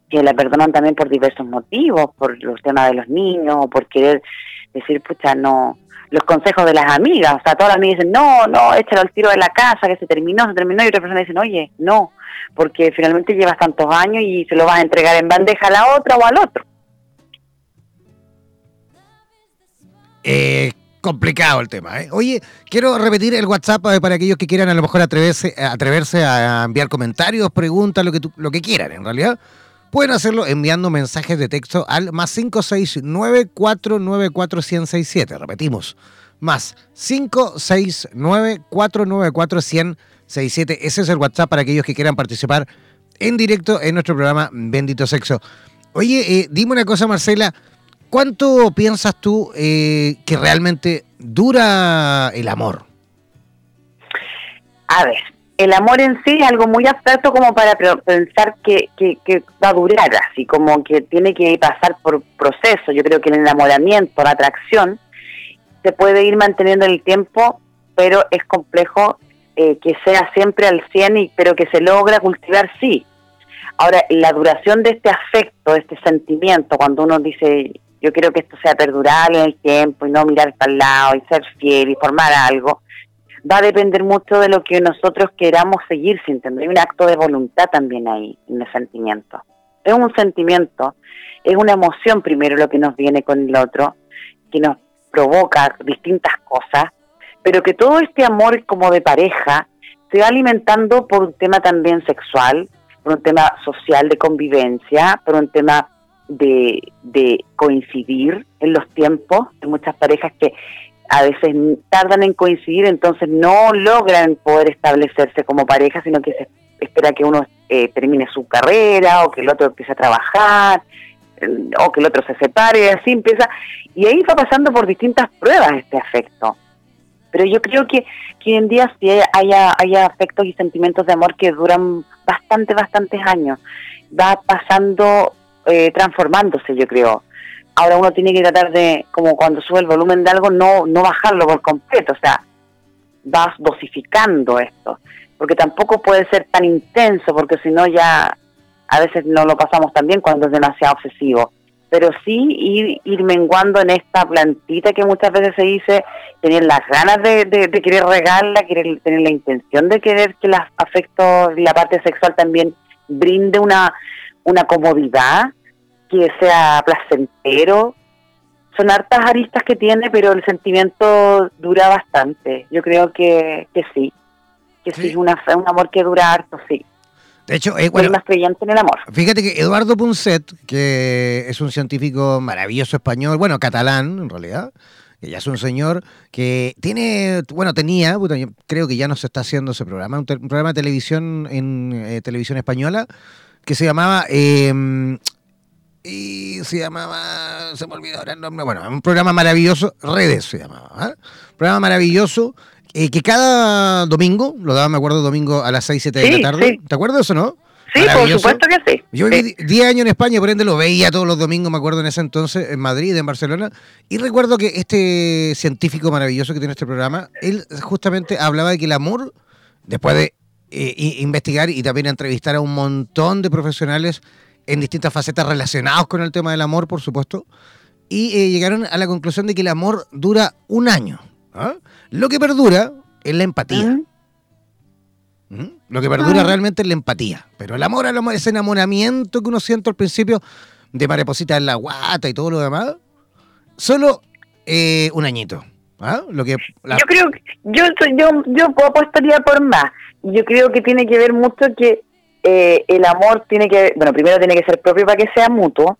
que la perdonan también por diversos motivos, por los temas de los niños, por querer decir, pucha, no, los consejos de las amigas, o sea, todas las amigas dicen, no, no, échalo al tiro de la casa, que se terminó, se terminó, y otra persona dice, oye, no, porque finalmente llevas tantos años y se lo vas a entregar en bandeja a la otra o al otro. Eh, complicado el tema. ¿eh? Oye, quiero repetir el WhatsApp eh, para aquellos que quieran a lo mejor atreverse, atreverse a enviar comentarios, preguntas, lo que, lo que quieran en realidad. Pueden hacerlo enviando mensajes de texto al más 569-494-1067. Repetimos, más 569-494-1067. Ese es el WhatsApp para aquellos que quieran participar en directo en nuestro programa Bendito Sexo. Oye, eh, dime una cosa, Marcela. ¿Cuánto piensas tú eh, que realmente dura el amor? A ver, el amor en sí es algo muy abstracto como para pensar que, va a durar, así como que tiene que pasar por proceso. Yo creo que el enamoramiento, la atracción, se puede ir manteniendo en el tiempo, pero es complejo eh, que sea siempre al 100, y, pero que se logra cultivar, sí. Ahora, la duración de este afecto, de este sentimiento, cuando uno dice, yo quiero que esto sea perdurable en el tiempo y no mirar para el lado y ser fiel y formar algo, va a depender mucho de lo que nosotros queramos seguir sintiendo. Hay un acto de voluntad también ahí, en el sentimiento. Es un sentimiento, es una emoción primero lo que nos viene con el otro, que nos provoca distintas cosas, pero que todo este amor como de pareja se va alimentando por un tema también sexual, por un tema social de convivencia, por un tema de, de coincidir en los tiempos. Hay muchas parejas que a veces tardan en coincidir, entonces no logran poder establecerse como pareja, sino que se espera que uno eh, termine su carrera o que el otro empiece a trabajar eh, o que el otro se separe así empieza. Y ahí va pasando por distintas pruebas este afecto. Pero yo creo que, que hoy en día sí haya, haya afectos y sentimientos de amor que duran bastante, bastantes años. Va pasando, eh, transformándose, yo creo ahora uno tiene que tratar de, como cuando sube el volumen de algo, no, no bajarlo por completo, o sea, vas dosificando esto, porque tampoco puede ser tan intenso, porque si no ya a veces no lo pasamos tan bien cuando es demasiado obsesivo, pero sí ir, menguando en esta plantita que muchas veces se dice, tener las ganas de, de, querer regarla, querer, tener la intención de querer que los afectos, la parte sexual también brinde una, una comodidad que sea placentero. Son hartas aristas que tiene, pero el sentimiento dura bastante. Yo creo que, que sí, que sí, es una, un amor que dura harto, sí. De hecho, eh, bueno, más creyente en el amor. Fíjate que Eduardo Punset, que es un científico maravilloso español, bueno, catalán en realidad, que ya es un señor que tiene, bueno, tenía, creo que ya no se está haciendo ese programa, un, programa de televisión en eh, televisión española que se llamaba eh, y se llamaba, se me olvidó ahora el nombre, bueno, un programa maravilloso, Redes se llamaba, ¿ah? un programa maravilloso eh, que cada domingo, lo daba, me acuerdo, domingo a las 6, 7 de la tarde, ¿te acuerdas eso, no? Sí, por supuesto que sí. Yo viví 10 años en España, por ende lo veía todos los domingos, me acuerdo en ese entonces, en Madrid, en Barcelona, y recuerdo que este científico maravilloso que tiene este programa, él justamente hablaba de que el amor, después de eh, investigar y también entrevistar a un montón de profesionales en distintas facetas relacionados con el tema del amor, por supuesto, y eh, llegaron a la conclusión de que el amor dura un año. ¿ah? Lo que perdura es la empatía. ¿Mm? Lo que perdura ah. realmente es la empatía. Pero el amor, el amor, ese enamoramiento que uno siente al principio de mariposita en la guata y todo lo demás, solo eh, un añito. ¿ah? Lo que Yo creo que yo, yo, yo apostaría por más. Yo creo que tiene que ver mucho que eh, el amor tiene que, bueno, primero tiene que ser propio para que sea mutuo,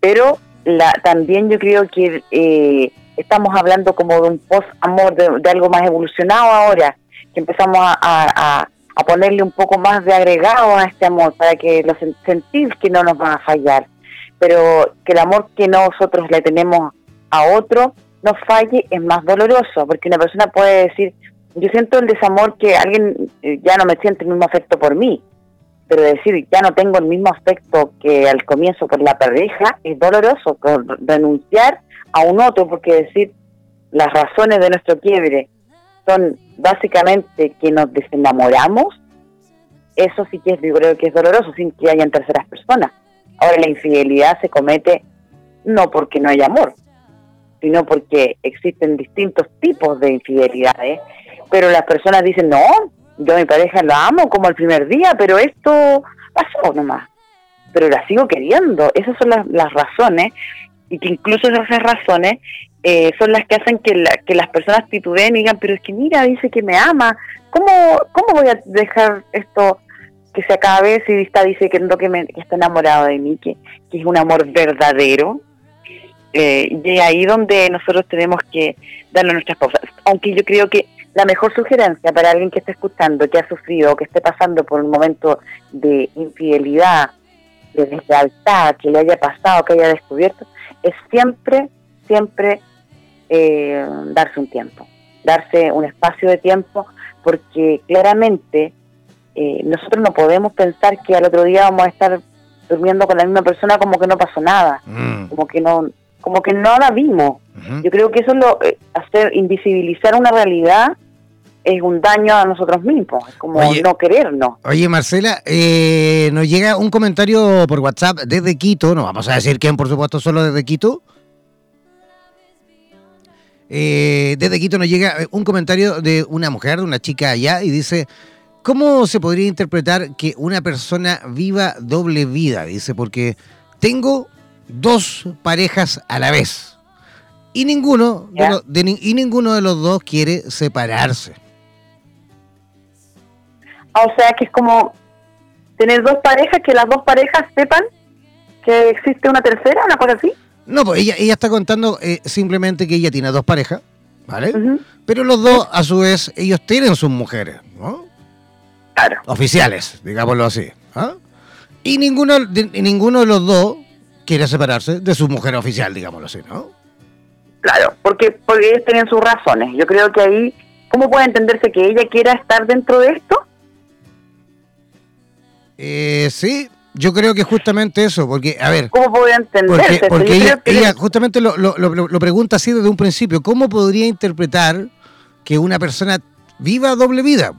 pero la, también yo creo que eh, estamos hablando como de un post-amor, de, algo más evolucionado ahora, que empezamos a, a, ponerle un poco más de agregado a este amor para que lo sentir que no nos van a fallar, pero que el amor que nosotros le tenemos a otro no falle es más doloroso, porque una persona puede decir, yo siento el desamor que alguien eh, ya no me siente el mismo afecto por mí, pero decir ya no tengo el mismo afecto que al comienzo por la pareja es doloroso, renunciar a un otro, porque decir las razones de nuestro quiebre son básicamente que nos desenamoramos, eso sí que es, yo creo que es doloroso sin que hayan terceras personas. Ahora la infidelidad se comete no porque no hay amor, sino porque existen distintos tipos de infidelidades, pero las personas dicen, no, yo a mi pareja la amo como el primer día, pero esto pasó nomás, pero la sigo queriendo, esas son las, razones, y que incluso esas razones eh, son las que hacen que, que las personas titubeen y digan, pero es que mira, dice que me ama, ¿cómo, cómo voy a dejar esto que se acabe si está dice que, me, que está enamorado de mí, que, que es un amor verdadero? Eh, y ahí donde nosotros tenemos que darle nuestras cosas. Aunque yo creo que la mejor sugerencia para alguien que esté escuchando, que ha sufrido o que esté pasando por un momento de infidelidad, de deslealtad, que le haya pasado, que haya descubierto, es siempre, siempre eh, darse un tiempo, darse un espacio de tiempo, porque claramente eh, nosotros no podemos pensar que al otro día vamos a estar durmiendo con la misma persona como que no pasó nada, mm. como que no como que no la vimos. Yo creo que eso es lo eh, hacer invisibilizar una realidad es un daño a nosotros mismos, es como no querernos. Oye, Marcela, eh, nos llega un comentario por WhatsApp desde Quito, no vamos a decir quién, por supuesto, solo desde Quito. Eh, desde Quito nos llega un comentario de una mujer, de una chica allá, y dice, ¿cómo se podría interpretar que una persona viva doble vida? Dice, porque tengo dos parejas a la vez. Y ninguno, de, y ninguno de los dos quiere separarse. O sea que es como tener dos parejas, que las dos parejas sepan que existe una tercera, una cosa así. No, pues ella, ella está contando eh, simplemente que ella tiene dos parejas, ¿vale? Pero los dos, a su vez, ellos tienen sus mujeres, ¿no? Claro. Oficiales, digámoslo así. ¿ah? Y ninguno, ninguno de los dos quiere separarse de su mujer oficial, digámoslo así, ¿no? Claro, porque, porque ellos tienen sus razones. Yo creo que ahí, ¿cómo puede entenderse que ella quiera estar dentro de esto? Eh, sí, yo creo que justamente eso, porque, a ver... ¿Cómo puede entenderse? Porque, ella, justamente lo, lo, lo, pregunta así desde un principio, ¿cómo podría interpretar que una persona viva doble vida?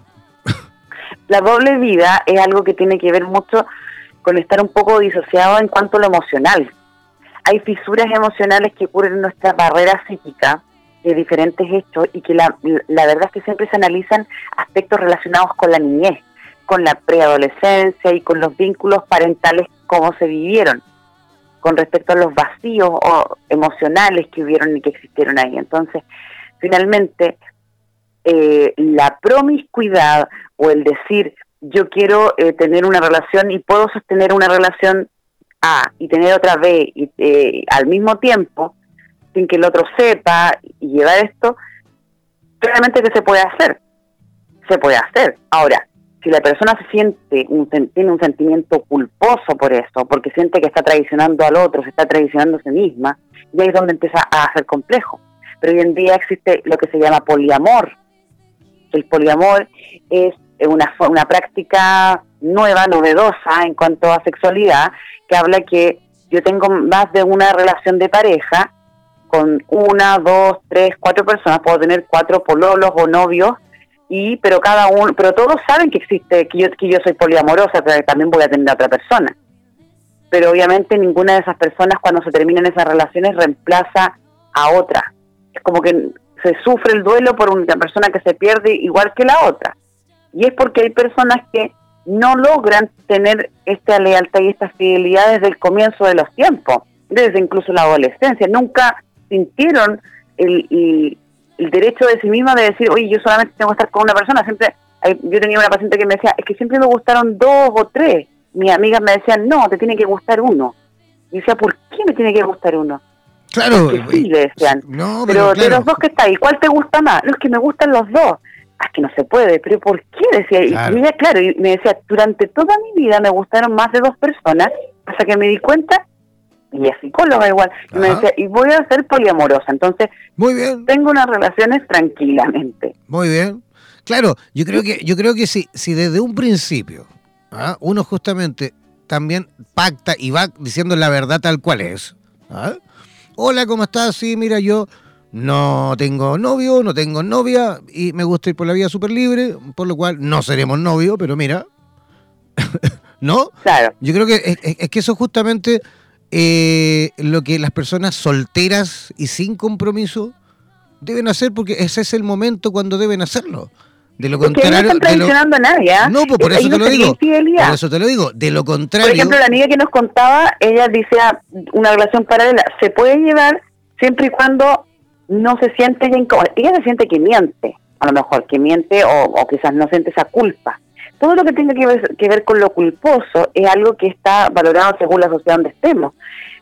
La doble vida es algo que tiene que ver mucho con estar un poco disociado en cuanto a lo emocional. Hay fisuras emocionales que ocurren en nuestra barrera psíquica de diferentes hechos y que la, la verdad es que siempre se analizan aspectos relacionados con la niñez, con la preadolescencia y con los vínculos parentales cómo se vivieron con respecto a los vacíos o emocionales que hubieron y que existieron ahí. Entonces, finalmente, eh, la promiscuidad o el decir yo quiero eh, tener una relación y puedo sostener una relación A y tener otra B y, eh, al mismo tiempo, sin que el otro sepa y llevar esto, claramente que se puede hacer. Se puede hacer. Ahora, si la persona se siente, un, tiene un sentimiento culposo por eso, porque siente que está traicionando al otro, se está traicionando a sí misma, y ahí es donde empieza a ser complejo. Pero hoy en día existe lo que se llama poliamor. El poliamor es una, una práctica nueva, novedosa en cuanto a sexualidad, que habla que yo tengo más de una relación de pareja con una, dos, tres, cuatro personas, puedo tener cuatro pololos o novios, y pero cada uno, pero todos saben que existe, que yo, que yo soy poliamorosa, pero también voy a tener a otra persona. Pero obviamente ninguna de esas personas cuando se terminan esas relaciones reemplaza a otra. Es como que se sufre el duelo por una persona que se pierde igual que la otra. Y es porque hay personas que no logran tener esta lealtad y esta fidelidad desde el comienzo de los tiempos, desde incluso la adolescencia. Nunca sintieron el, el, derecho de sí misma de decir, oye, yo solamente tengo que estar con una persona. Siempre yo tenía una paciente que me decía, es que siempre me gustaron dos o tres. Mis amigas me decían, no, te tiene que gustar uno. Y decía, ¿por qué me tiene que gustar uno? Claro. sí, le decían. pero, de los dos que está ahí, ¿cuál te gusta más? No, es que me gustan los dos. Ah, es que no se puede, pero ¿por qué? Decía, y ella, claro, y me decía, durante toda mi vida me gustaron más de dos personas, hasta que me di cuenta, y es psicóloga igual, y me decía, y voy a ser poliamorosa, entonces, muy bien. tengo unas relaciones tranquilamente. Muy bien. Claro, yo creo que, yo creo que si, si desde un principio ¿ah? uno justamente también pacta y va diciendo la verdad tal cual es. ¿ah? Hola, ¿cómo estás? Sí, mira, yo no tengo novio, no tengo novia y me gusta ir por la vida súper libre, por lo cual no seremos novios, pero mira, ¿no? Claro. Yo creo que es, que eso justamente eh, lo que las personas solteras y sin compromiso deben hacer porque ese es el momento cuando deben hacerlo. De lo contrario. no están traicionando a nadie. ¿ah? No, pues por eso te lo digo. Por eso te lo digo. De lo contrario. Por ejemplo, la niña que nos contaba, ella dice una relación paralela se puede llevar siempre y cuando no se siente ella incómoda. Ella se siente que miente, a lo mejor, que miente o, quizás no siente esa culpa. Todo lo que tenga que ver, que ver con lo culposo es algo que está valorado según la sociedad donde estemos.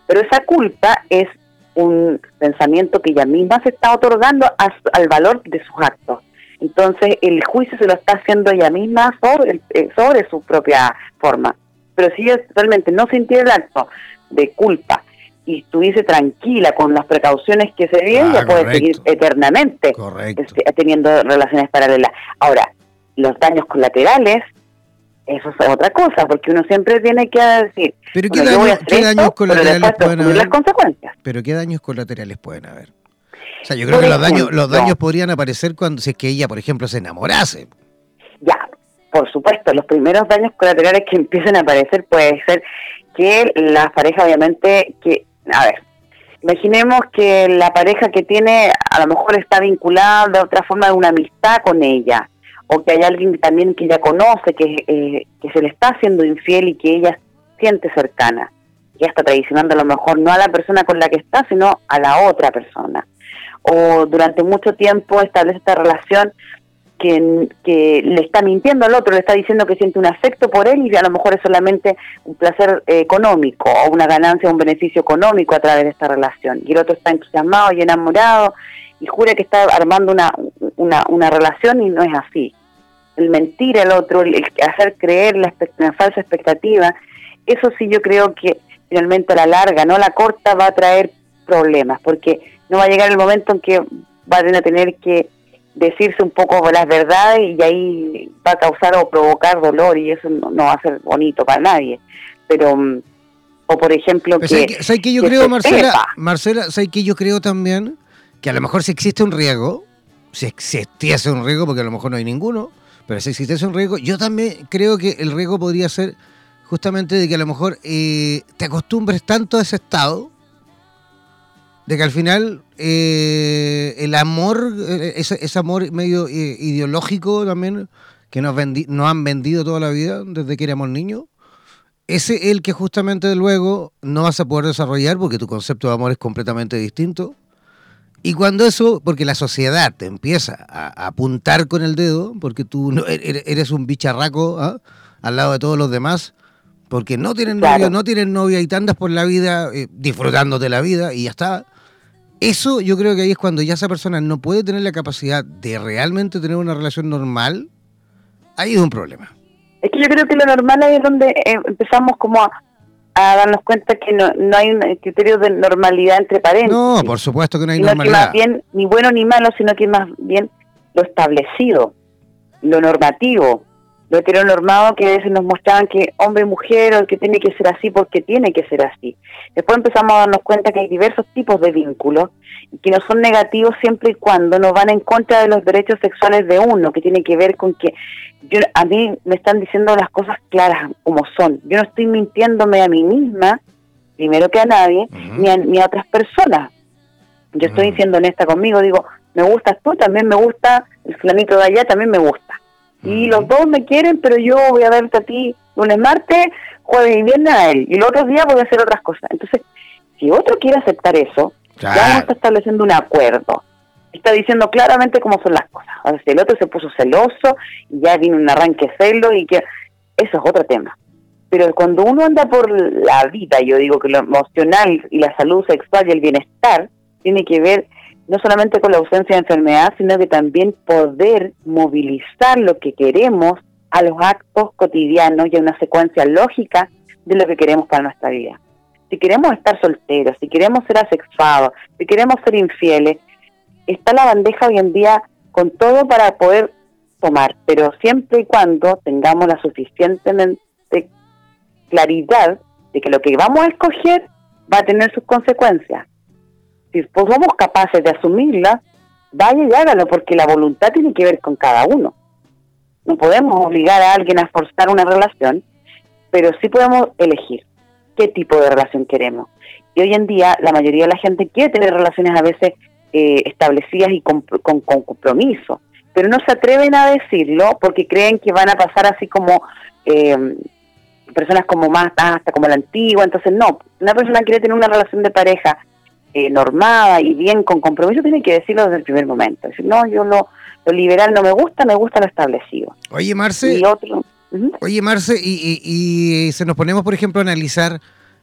Pero esa culpa es un pensamiento que ella misma se está otorgando al valor de sus actos. Entonces el juicio se lo está haciendo ella misma sobre, eh, sobre su propia forma. Pero si ella realmente no sintiera el acto de culpa y estuviese tranquila con las precauciones que se vienen, ah, ya puede seguir eternamente este, teniendo relaciones paralelas. Ahora, los daños colaterales, eso es otra cosa, porque uno siempre tiene que decir, pero ¿qué, daños colaterales pueden haber? las consecuencias. Pero ¿qué daños colaterales pueden haber? O sea, yo creo que los daños, los daños podrían aparecer cuando si es que ella, por ejemplo, se enamorase. Ya, por supuesto, los primeros daños colaterales que empiecen a aparecer puede ser que la pareja, obviamente, que, a ver, imaginemos que la pareja que tiene a lo mejor está vinculada de otra forma de una amistad con ella, o que hay alguien también que ella conoce, que, eh, que se le está haciendo infiel y que ella siente cercana. Ya está traicionando a lo mejor no a la persona con la que está, sino a la otra persona o durante mucho tiempo establece esta relación que, que, le está mintiendo al otro, le está diciendo que siente un afecto por él y a lo mejor es solamente un placer eh, económico o una ganancia, un beneficio económico a través de esta relación. Y el otro está entusiasmado y enamorado y jura que está armando una, una, una relación y no es así. El mentir al otro, el hacer creer la, la falsa expectativa, eso sí yo creo que finalmente a la larga, no a la corta, va a traer problemas, porque no va a llegar el momento en que van a tener que decirse un poco las verdades y ahí va a causar o provocar dolor y eso no, va a ser bonito para nadie. Pero, mm, o por ejemplo que... ¿Sabes que yo creo, Marcela? Marcela, ¿sabes que yo creo también? Que a lo mejor si existe un riesgo, si existiese un riesgo, porque a lo mejor no hay ninguno, pero si existiese un riesgo, yo también creo que el riesgo podría ser justamente de que a lo mejor eh, te acostumbres tanto a ese estado de que al final eh, el amor, eh, ese, amor medio ideológico también, que nos, nos han vendido toda la vida desde que éramos niños, ese es el que justamente luego no vas a poder desarrollar porque tu concepto de amor es completamente distinto. Y cuando eso, porque la sociedad te empieza a, apuntar con el dedo, porque tú no, er, er, eres un bicharraco ¿ah? al lado de todos los demás, porque no tienen novio, no tienen novia y te andas por la vida disfrutando de la vida y ya está. Eso yo creo que ahí es cuando ya esa persona no puede tener la capacidad de realmente tener una relación normal, ahí es un problema. Es que yo creo que lo normal ahí es donde eh, empezamos como a, darnos cuenta que no, no hay un criterio de normalidad entre paréntesis. No, por supuesto que no hay normalidad. Que más bien, ni bueno ni malo, sino que más bien lo establecido, lo normativo, lo heteronormado que a veces nos mostraban que hombre y mujer o que tiene que ser así porque tiene que ser así. Después empezamos a darnos cuenta que hay diversos tipos de vínculos y que no son negativos siempre y cuando no van en contra de los derechos sexuales de uno, que tiene que ver con que yo, a mí me están diciendo las cosas claras como son. Yo no estoy mintiéndome a mí misma, primero que a nadie, ni, a, ni a otras personas. Yo estoy diciendo honesta conmigo, digo, me gustas tú, también me gusta el flamito de allá, también me gusta y los dos me quieren, pero yo voy a verte a ti lunes, martes, jueves y viernes a él, y los otros días voy a hacer otras cosas. Entonces, si otro quiere aceptar eso, ya vamos a estableciendo un acuerdo. está diciendo claramente cómo son las cosas. O sea, si el otro se puso celoso y ya viene un arranque celo y que eso es otro tema. Pero cuando uno anda por la vida, yo digo que lo emocional y la salud sexual y el bienestar tiene que ver no solamente con la ausencia de enfermedad, sino que también poder movilizar lo que queremos a los actos cotidianos y a una secuencia lógica de lo que queremos para nuestra vida. Si queremos estar solteros, si queremos ser asexuados, si queremos ser infieles, está la bandeja hoy en día con todo para poder tomar, pero siempre y cuando tengamos la suficiente claridad de que lo que vamos a escoger va a tener sus consecuencias. Si somos capaces de asumirla, vaya y hágalo, porque la voluntad tiene que ver con cada uno. No podemos obligar a alguien a forzar una relación, pero sí podemos elegir qué tipo de relación queremos. Y hoy en día la mayoría de la gente quiere tener relaciones a veces eh, establecidas y con, compromiso, pero no se atreven a decirlo porque creen que van a pasar así como eh, personas como más hasta como la antigua, entonces no, una persona quiere tener una relación de pareja eh, normada y bien con compromiso tiene que decirlo desde el primer momento, decir, no, yo lo, lo liberal no me gusta, me gusta lo establecido. Oye, Marce, y otro, oye, Marce, y, y, y se nos ponemos, por ejemplo, a analizar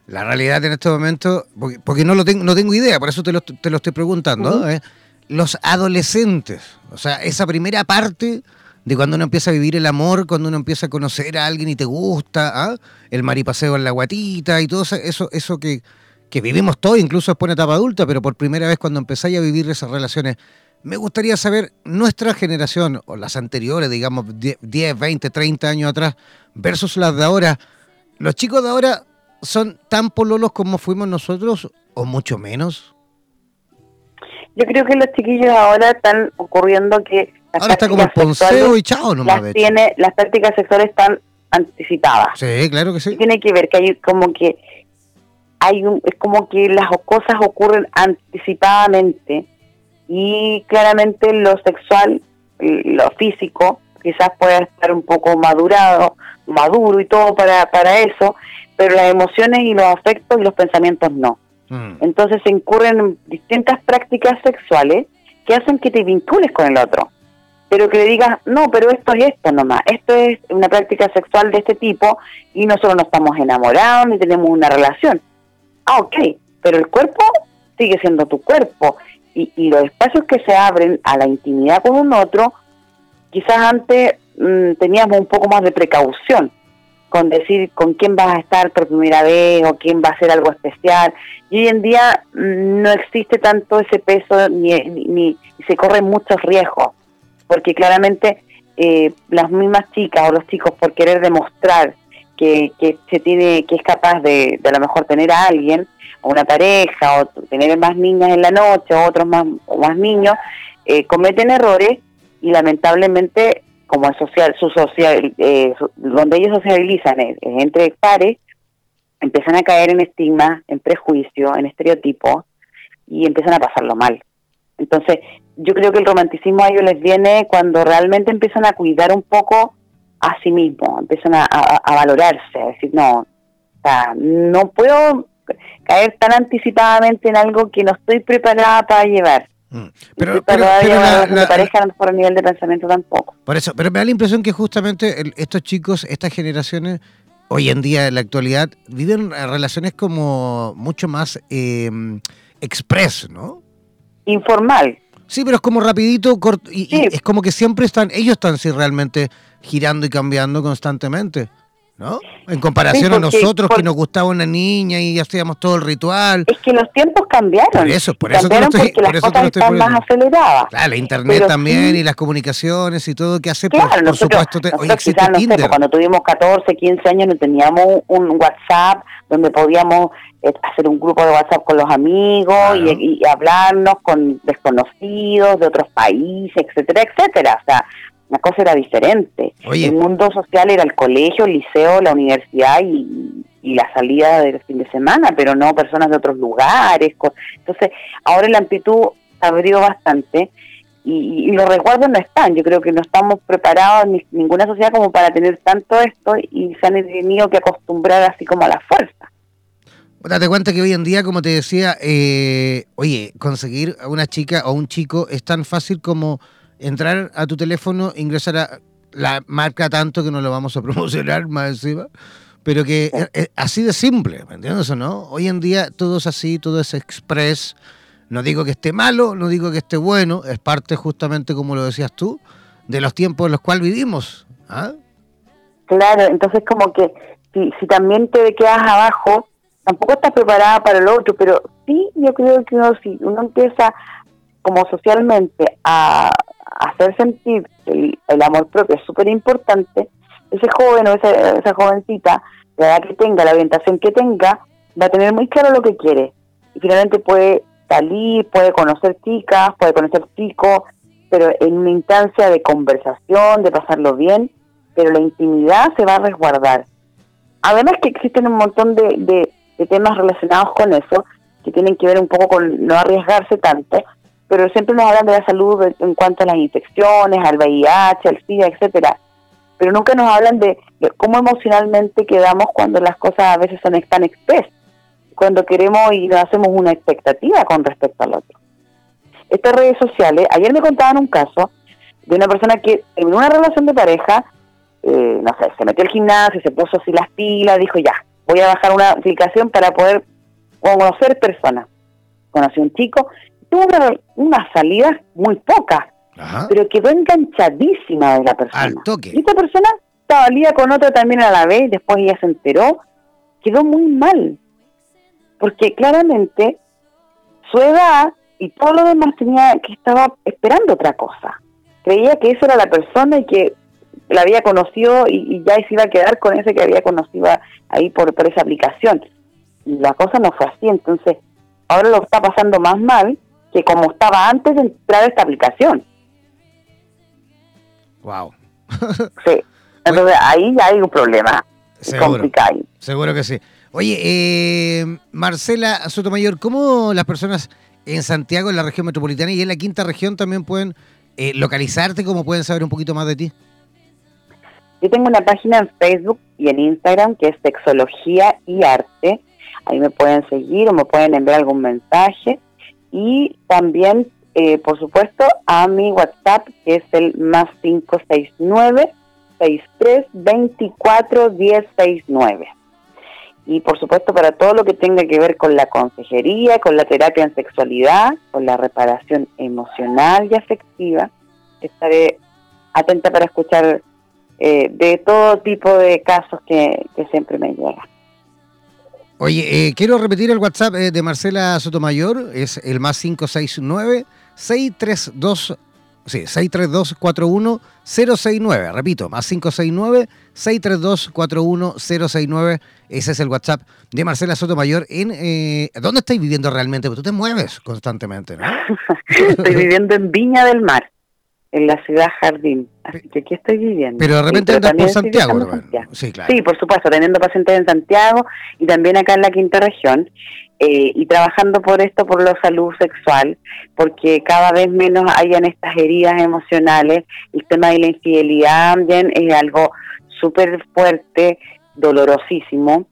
la realidad en este momento, porque, no lo tengo, no tengo idea, por eso te lo, te lo estoy preguntando, ¿eh? los adolescentes, o sea, esa primera parte de cuando uno empieza a vivir el amor, cuando uno empieza a conocer a alguien y te gusta, ¿ah? el maripaseo en la guatita y todo eso, eso que, que vivimos todos, incluso después en etapa adulta, pero por primera vez cuando empezáis a vivir esas relaciones, me gustaría saber nuestra generación, o las anteriores, digamos, 10, 20, 30 años atrás, versus las de ahora. Los chicos de ahora son tan pololos como fuimos nosotros o mucho menos? Yo creo que los chiquillos ahora están ocurriendo que ahora está como el ponceo y chao nomás. Las, tiene, las prácticas sexuales están anticipadas. Sí, claro que sí. Tiene que ver que hay como que hay un, es como que las cosas ocurren anticipadamente y claramente lo sexual, lo físico, quizás pueda estar un poco madurado, maduro y todo para, para eso, pero las emociones y los afectos y los pensamientos no. Mm. Entonces se incurren en distintas prácticas sexuales que hacen que te vincules con el otro, pero que le digas, no, pero esto es esto nomás, esto es una práctica sexual de este tipo y nosotros no estamos enamorados ni tenemos una relación. Ah, ok, pero el cuerpo sigue siendo tu cuerpo y, y los espacios que se abren a la intimidad con un otro, quizás antes mm, teníamos un poco más de precaución con decir con quién vas a estar por primera vez o quién va a hacer algo especial. Y hoy en día mm, no existe tanto ese peso ni, ni, se corren muchos riesgos, porque claramente eh, las mismas chicas o los chicos por querer demostrar que, que se tiene que es capaz de, a lo mejor tener a alguien o una pareja o tener más niñas en la noche o otros más o más niños eh, cometen errores y lamentablemente como es social, su social, eh, donde ellos socializan entre pares, empiezan a caer en estigma, en prejuicio, en estereotipos y empiezan a pasarlo mal. Entonces, yo creo que el romanticismo a ellos les viene cuando realmente empiezan a cuidar un poco a sí mismos, empiezan a, valorarse, a decir, no, no puedo caer tan anticipadamente en algo que no estoy preparada para llevar. Mm. Pero, pero, la, pareja a lo nivel de pensamiento tampoco. Por eso, pero me da la impresión que justamente estos chicos, estas generaciones, hoy en día, en la actualidad, viven relaciones como mucho más eh, express, ¿no? Informal. Sí, pero es como rapidito, y, es como que siempre están, ellos están sí, realmente girando y cambiando constantemente. ¿no? En comparación a nosotros que nos gustaba una niña y hacíamos todo el ritual. Es que los tiempos cambiaron. Por eso, por eso cambiaron estoy, porque las cosas están más aceleradas. Claro, la internet también y las comunicaciones y todo que hace, por, supuesto. Te, oye, existe Tinder. cuando tuvimos 14, 15 años no teníamos un WhatsApp donde podíamos eh, hacer un grupo de WhatsApp con los amigos y, y, hablarnos con desconocidos de otros países, etcétera, etcétera. O sea, la cosa era diferente. El mundo social era el colegio, el liceo, la universidad y, la salida del fin de semana, pero no personas de otros lugares. Entonces, ahora la amplitud se abrió bastante y, los resguardos no están. Yo creo que no estamos preparados, ni ninguna sociedad, como para tener tanto esto y se han tenido que acostumbrar así como a la fuerza. Date cuenta que hoy en día, como te decía, eh, oye, conseguir a una chica o un chico es tan fácil como entrar a tu teléfono, ingresar a la marca tanto que no lo vamos a promocionar más encima, pero que es, así de simple, ¿me entiendes o no? Hoy en día todo es así, todo es express. No digo que esté malo, no digo que esté bueno, es parte justamente, como lo decías tú, de los tiempos en los cuales vivimos. ¿ah? Claro, entonces como que si, si también te quedas abajo, tampoco estás preparada para lo otro, pero sí yo creo que uno, si uno empieza como socialmente a, hacer sentir el, el amor propio es súper importante, ese joven o esa, esa jovencita, la edad que tenga, la orientación que tenga, va a tener muy claro lo que quiere. Y finalmente puede salir, puede conocer chicas, puede conocer chicos, pero en una instancia de conversación, de pasarlo bien, pero la intimidad se va a resguardar. Además que existen un montón de, de temas relacionados con eso, que tienen que ver un poco con no arriesgarse tanto, pero siempre nos hablan de la salud en cuanto a las infecciones, al VIH, al SIDA, etcétera. Pero nunca nos hablan de, cómo emocionalmente quedamos cuando las cosas a veces son tan express, cuando queremos y nos hacemos una expectativa con respecto al otro. Estas redes sociales, ayer me contaban un caso de una persona que en una relación de pareja, eh, no sé, se metió al gimnasio, se puso así las pilas, dijo ya, voy a bajar una aplicación para poder conocer personas. Conocí a un chico, tuvo una, unas salidas muy pocas, pero quedó enganchadísima de la persona. Y esta persona estaba lía con otra también a la vez, después ella se enteró, quedó muy mal, porque claramente su edad y todo lo demás tenía que estaba esperando otra cosa. Creía que esa era la persona y que la había conocido y, ya se iba a quedar con ese que había conocido ahí por, por esa aplicación. Y la cosa no fue así, entonces ahora lo está pasando más mal que como estaba antes de entrar a esta aplicación. Wow. sí, entonces ahí ya hay un problema seguro, complicado. Seguro que sí. Oye, eh, Marcela Sotomayor, ¿cómo las personas en Santiago, en la región metropolitana y en la quinta región también pueden eh, localizarte? ¿Cómo pueden saber un poquito más de ti? Yo tengo una página en Facebook y en Instagram que es Sexología y Arte. Ahí me pueden seguir o me pueden enviar algún mensaje. Y también, eh, por supuesto, a mi WhatsApp que es el más 569 6324 1069 y por supuesto para todo lo que tenga que ver con la consejería, con la terapia en sexualidad, con la reparación emocional y afectiva, estaré atenta para escuchar eh, de todo tipo de casos que, siempre me llegan. Oye, eh, quiero repetir el WhatsApp eh, de Marcela Sotomayor, es el más 569 632 Sí, 632-41069. Repito, más 569-632-41069. Ese es el WhatsApp de Marcela Sotomayor. En, eh, ¿Dónde estáis viviendo realmente? Porque tú te mueves constantemente, ¿no? Estoy viviendo en Viña del Mar en la ciudad Jardín. Así que aquí estoy viviendo. Pero de repente andas por Santiago, Sí, claro. Sí, por supuesto, teniendo pacientes en Santiago y también acá en la quinta región. Eh, y trabajando por esto, por la salud sexual, porque cada vez menos hayan estas heridas emocionales. El tema de la infidelidad también es algo súper fuerte, dolorosísimo,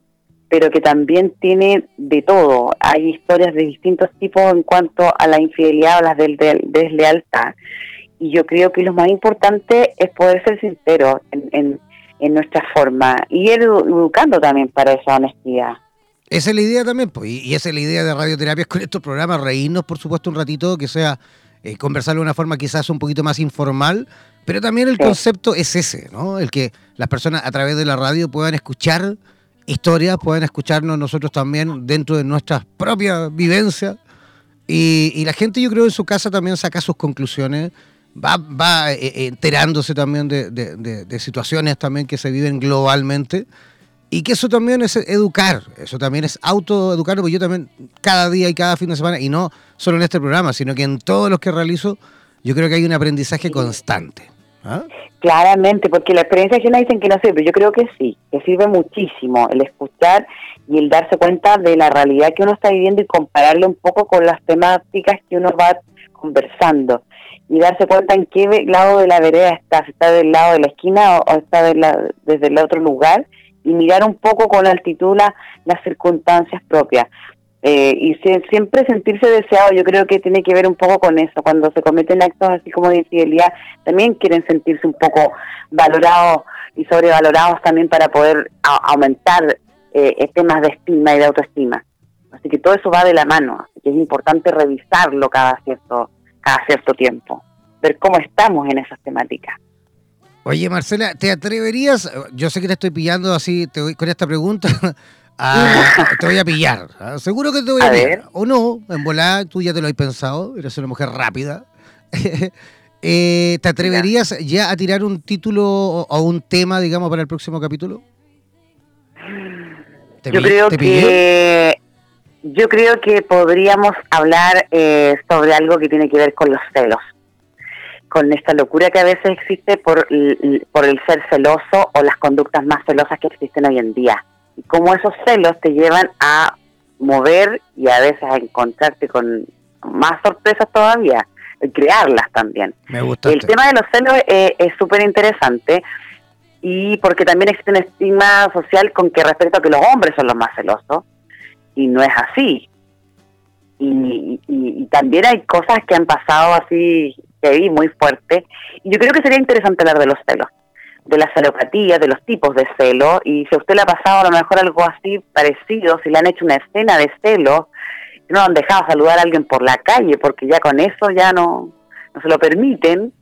pero que también tiene de todo. Hay historias de distintos tipos en cuanto a la infidelidad o la deslealtad y yo creo que lo más importante es poder ser sincero en, en, nuestra forma y ir educando también para esa honestidad. Esa es la idea también, pues, y esa es la idea de Radioterapia con estos programas, reírnos por supuesto un ratito, que sea eh, conversarlo de una forma quizás un poquito más informal, pero también el concepto es ese, ¿no? El que las personas a través de la radio puedan escuchar historias, puedan escucharnos nosotros también dentro de nuestras propias vivencias. Y, y la gente yo creo en su casa también saca sus conclusiones va, va eh, eh, enterándose también de, situaciones también que se viven globalmente y que eso también es educar, eso también es autoeducar, porque yo también cada día y cada fin de semana, y no solo en este programa, sino que en todos los que realizo, yo creo que hay un aprendizaje constante. ¿ah? Claramente, porque la experiencia que dicen que no sirve, yo creo que sí, que sirve muchísimo el escuchar y el darse cuenta de la realidad que uno está viviendo y compararle un poco con las temáticas que uno va conversando y darse cuenta en qué lado de la vereda está, si está del lado de la esquina o, está de la, desde el otro lugar y mirar un poco con altitud las circunstancias propias. Eh, y siempre sentirse deseado, yo creo que tiene que ver un poco con eso. Cuando se cometen actos así como de infidelidad, también quieren sentirse un poco valorados y sobrevalorados también para poder aumentar eh, temas de estima y de autoestima. Así que todo eso va de la mano, así que es importante revisarlo cada cierto, cada cierto tiempo, ver cómo estamos en esas temáticas. Oye, Marcela, ¿te atreverías? Yo sé que te estoy pillando así te con esta pregunta. te voy a pillar. ¿ah? Seguro que te voy a, pillar. O no, en volada, tú ya te lo has pensado, eres una mujer rápida. Eh, ¿Te atreverías ya a tirar un título o un tema, digamos, para el próximo capítulo? Yo creo que yo creo que podríamos hablar eh, sobre algo que tiene que ver con los celos con esta locura que a veces existe por, por el ser celoso o las conductas más celosas que existen hoy en día. Y cómo esos celos te llevan a mover y a veces a encontrarte con más sorpresas todavía, y crearlas también. Me gusta. El tema de los celos eh, es súper interesante y porque también existe una estigma social con que respecto a que los hombres son los más celosos y no es así. Y, y, también hay cosas que han pasado así que vi muy fuerte. Y yo creo que sería interesante hablar de los celos, de la celopatía, de los tipos de celo. Y si a usted le ha pasado a lo mejor algo así parecido, si le han hecho una escena de celo, no han dejado saludar a alguien por la calle, porque ya con eso ya no, no se lo permiten,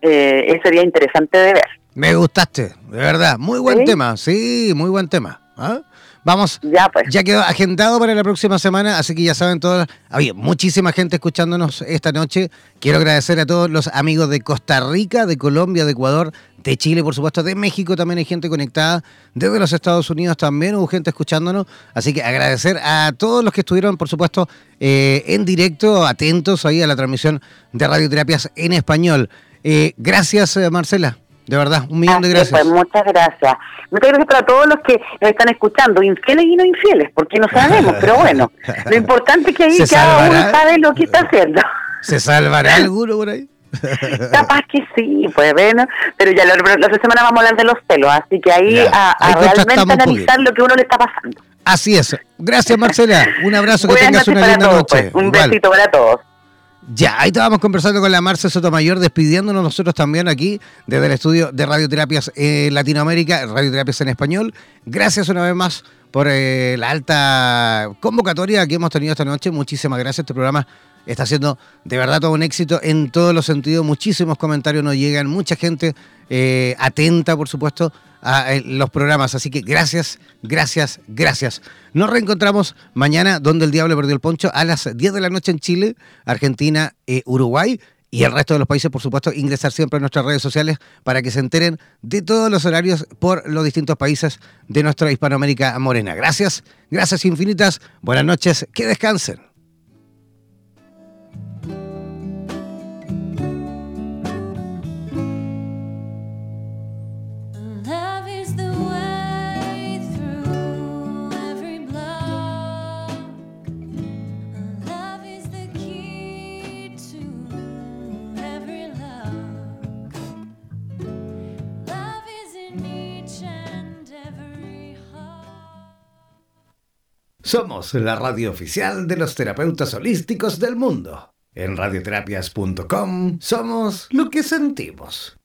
eh, eso sería interesante de ver. Me gustaste, de verdad. Muy buen tema, sí, muy buen tema. ¿ah? Vamos, ya, pues. ya quedó agendado para la próxima semana, así que ya saben todos, había muchísima gente escuchándonos esta noche. Quiero agradecer a todos los amigos de Costa Rica, de Colombia, de Ecuador, de Chile, por supuesto, de México también hay gente conectada, desde los Estados Unidos también hubo gente escuchándonos, así que agradecer a todos los que estuvieron, por supuesto, eh, en directo, atentos ahí a la transmisión de Radioterapias en español. Eh, gracias, eh, Marcela. De verdad, un millón de gracias. Pues, muchas gracias. Muchas gracias para todos los que nos están escuchando, infieles y no infieles, porque no sabemos, pero bueno, lo importante es que ahí cada uno sabe lo que está haciendo. ¿Se salvará alguno por ahí? Capaz que sí, pues bueno, pero ya la, la semana vamos a hablar de los celos, así que ahí a, realmente analizar lo que uno le está pasando. Así es. Gracias Marcela, un abrazo, que tengas una linda noche. Pues. Un besito para todos. Ya, ahí estábamos conversando con la Marce Sotomayor, despidiéndonos nosotros también aquí desde el estudio de Radioterapias en Latinoamérica, Radioterapias en Español. Gracias una vez más por eh, la alta convocatoria que hemos tenido esta noche. Muchísimas gracias. Este programa está siendo de verdad todo un éxito en todos los sentidos. Muchísimos comentarios nos llegan, mucha gente eh, atenta, por supuesto, a eh, los programas. Así que gracias, gracias, gracias. Nos reencontramos mañana, donde el diablo perdió el poncho, a las 10 de la noche en Chile, Argentina, eh, Uruguay. Y el resto de los países, por supuesto, ingresar siempre a nuestras redes sociales para que se enteren de todos los horarios por los distintos países de nuestra Hispanoamérica morena. Gracias, gracias infinitas. Buenas noches, que descansen. Somos la radio oficial de los terapeutas holísticos del mundo. En radioterapias.com somos lo que sentimos.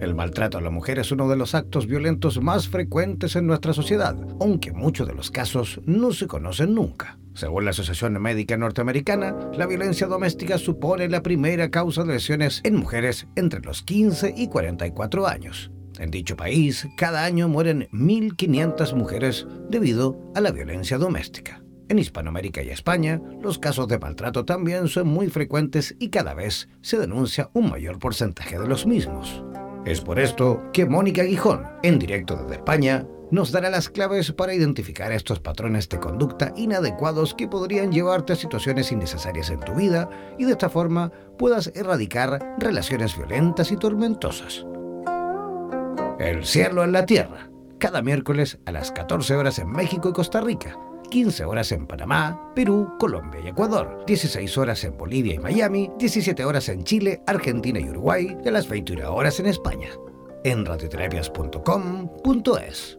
El maltrato a la mujer es uno de los actos violentos más frecuentes en nuestra sociedad, aunque muchos de los casos no se conocen nunca. Según la Asociación Médica Norteamericana, la violencia doméstica supone la primera causa de lesiones en mujeres entre los 15 y 44 años. En dicho país, cada año mueren 1.500 mujeres debido a la violencia doméstica. En Hispanoamérica y España, los casos de maltrato también son muy frecuentes y cada vez se denuncia un mayor porcentaje de los mismos. Es por esto que Mónica Guijón, en directo desde España, nos dará las claves para identificar estos patrones de conducta inadecuados que podrían llevarte a situaciones innecesarias en tu vida y de esta forma puedas erradicar relaciones violentas y tormentosas. El cielo en la tierra, cada miércoles a las 14 horas en México y Costa Rica, 15 horas en Panamá, Perú, Colombia y Ecuador, 16 horas en Bolivia y Miami, 17 horas en Chile, Argentina y Uruguay y las 21 horas en España. en radioterapias.com.es.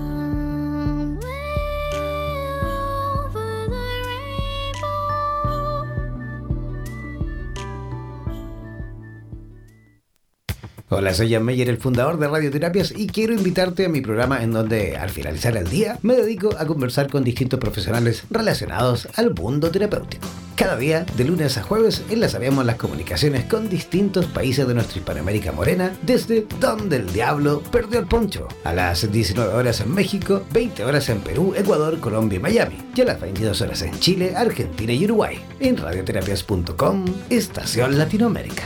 Hola, soy Jan Meyer, el fundador de Radioterapias, y quiero invitarte a mi programa en donde, al finalizar el día, me dedico a conversar con distintos profesionales relacionados al mundo terapéutico. Cada día, de lunes a jueves, enlazaremos las comunicaciones con distintos países de nuestra Hispanoamérica morena, desde donde el diablo perdió el poncho, a las 19 horas en México, 20 horas en Perú, Ecuador, Colombia y Miami, y a las 22 horas en Chile, Argentina y Uruguay, en radioterapias.com, Estación Latinoamérica.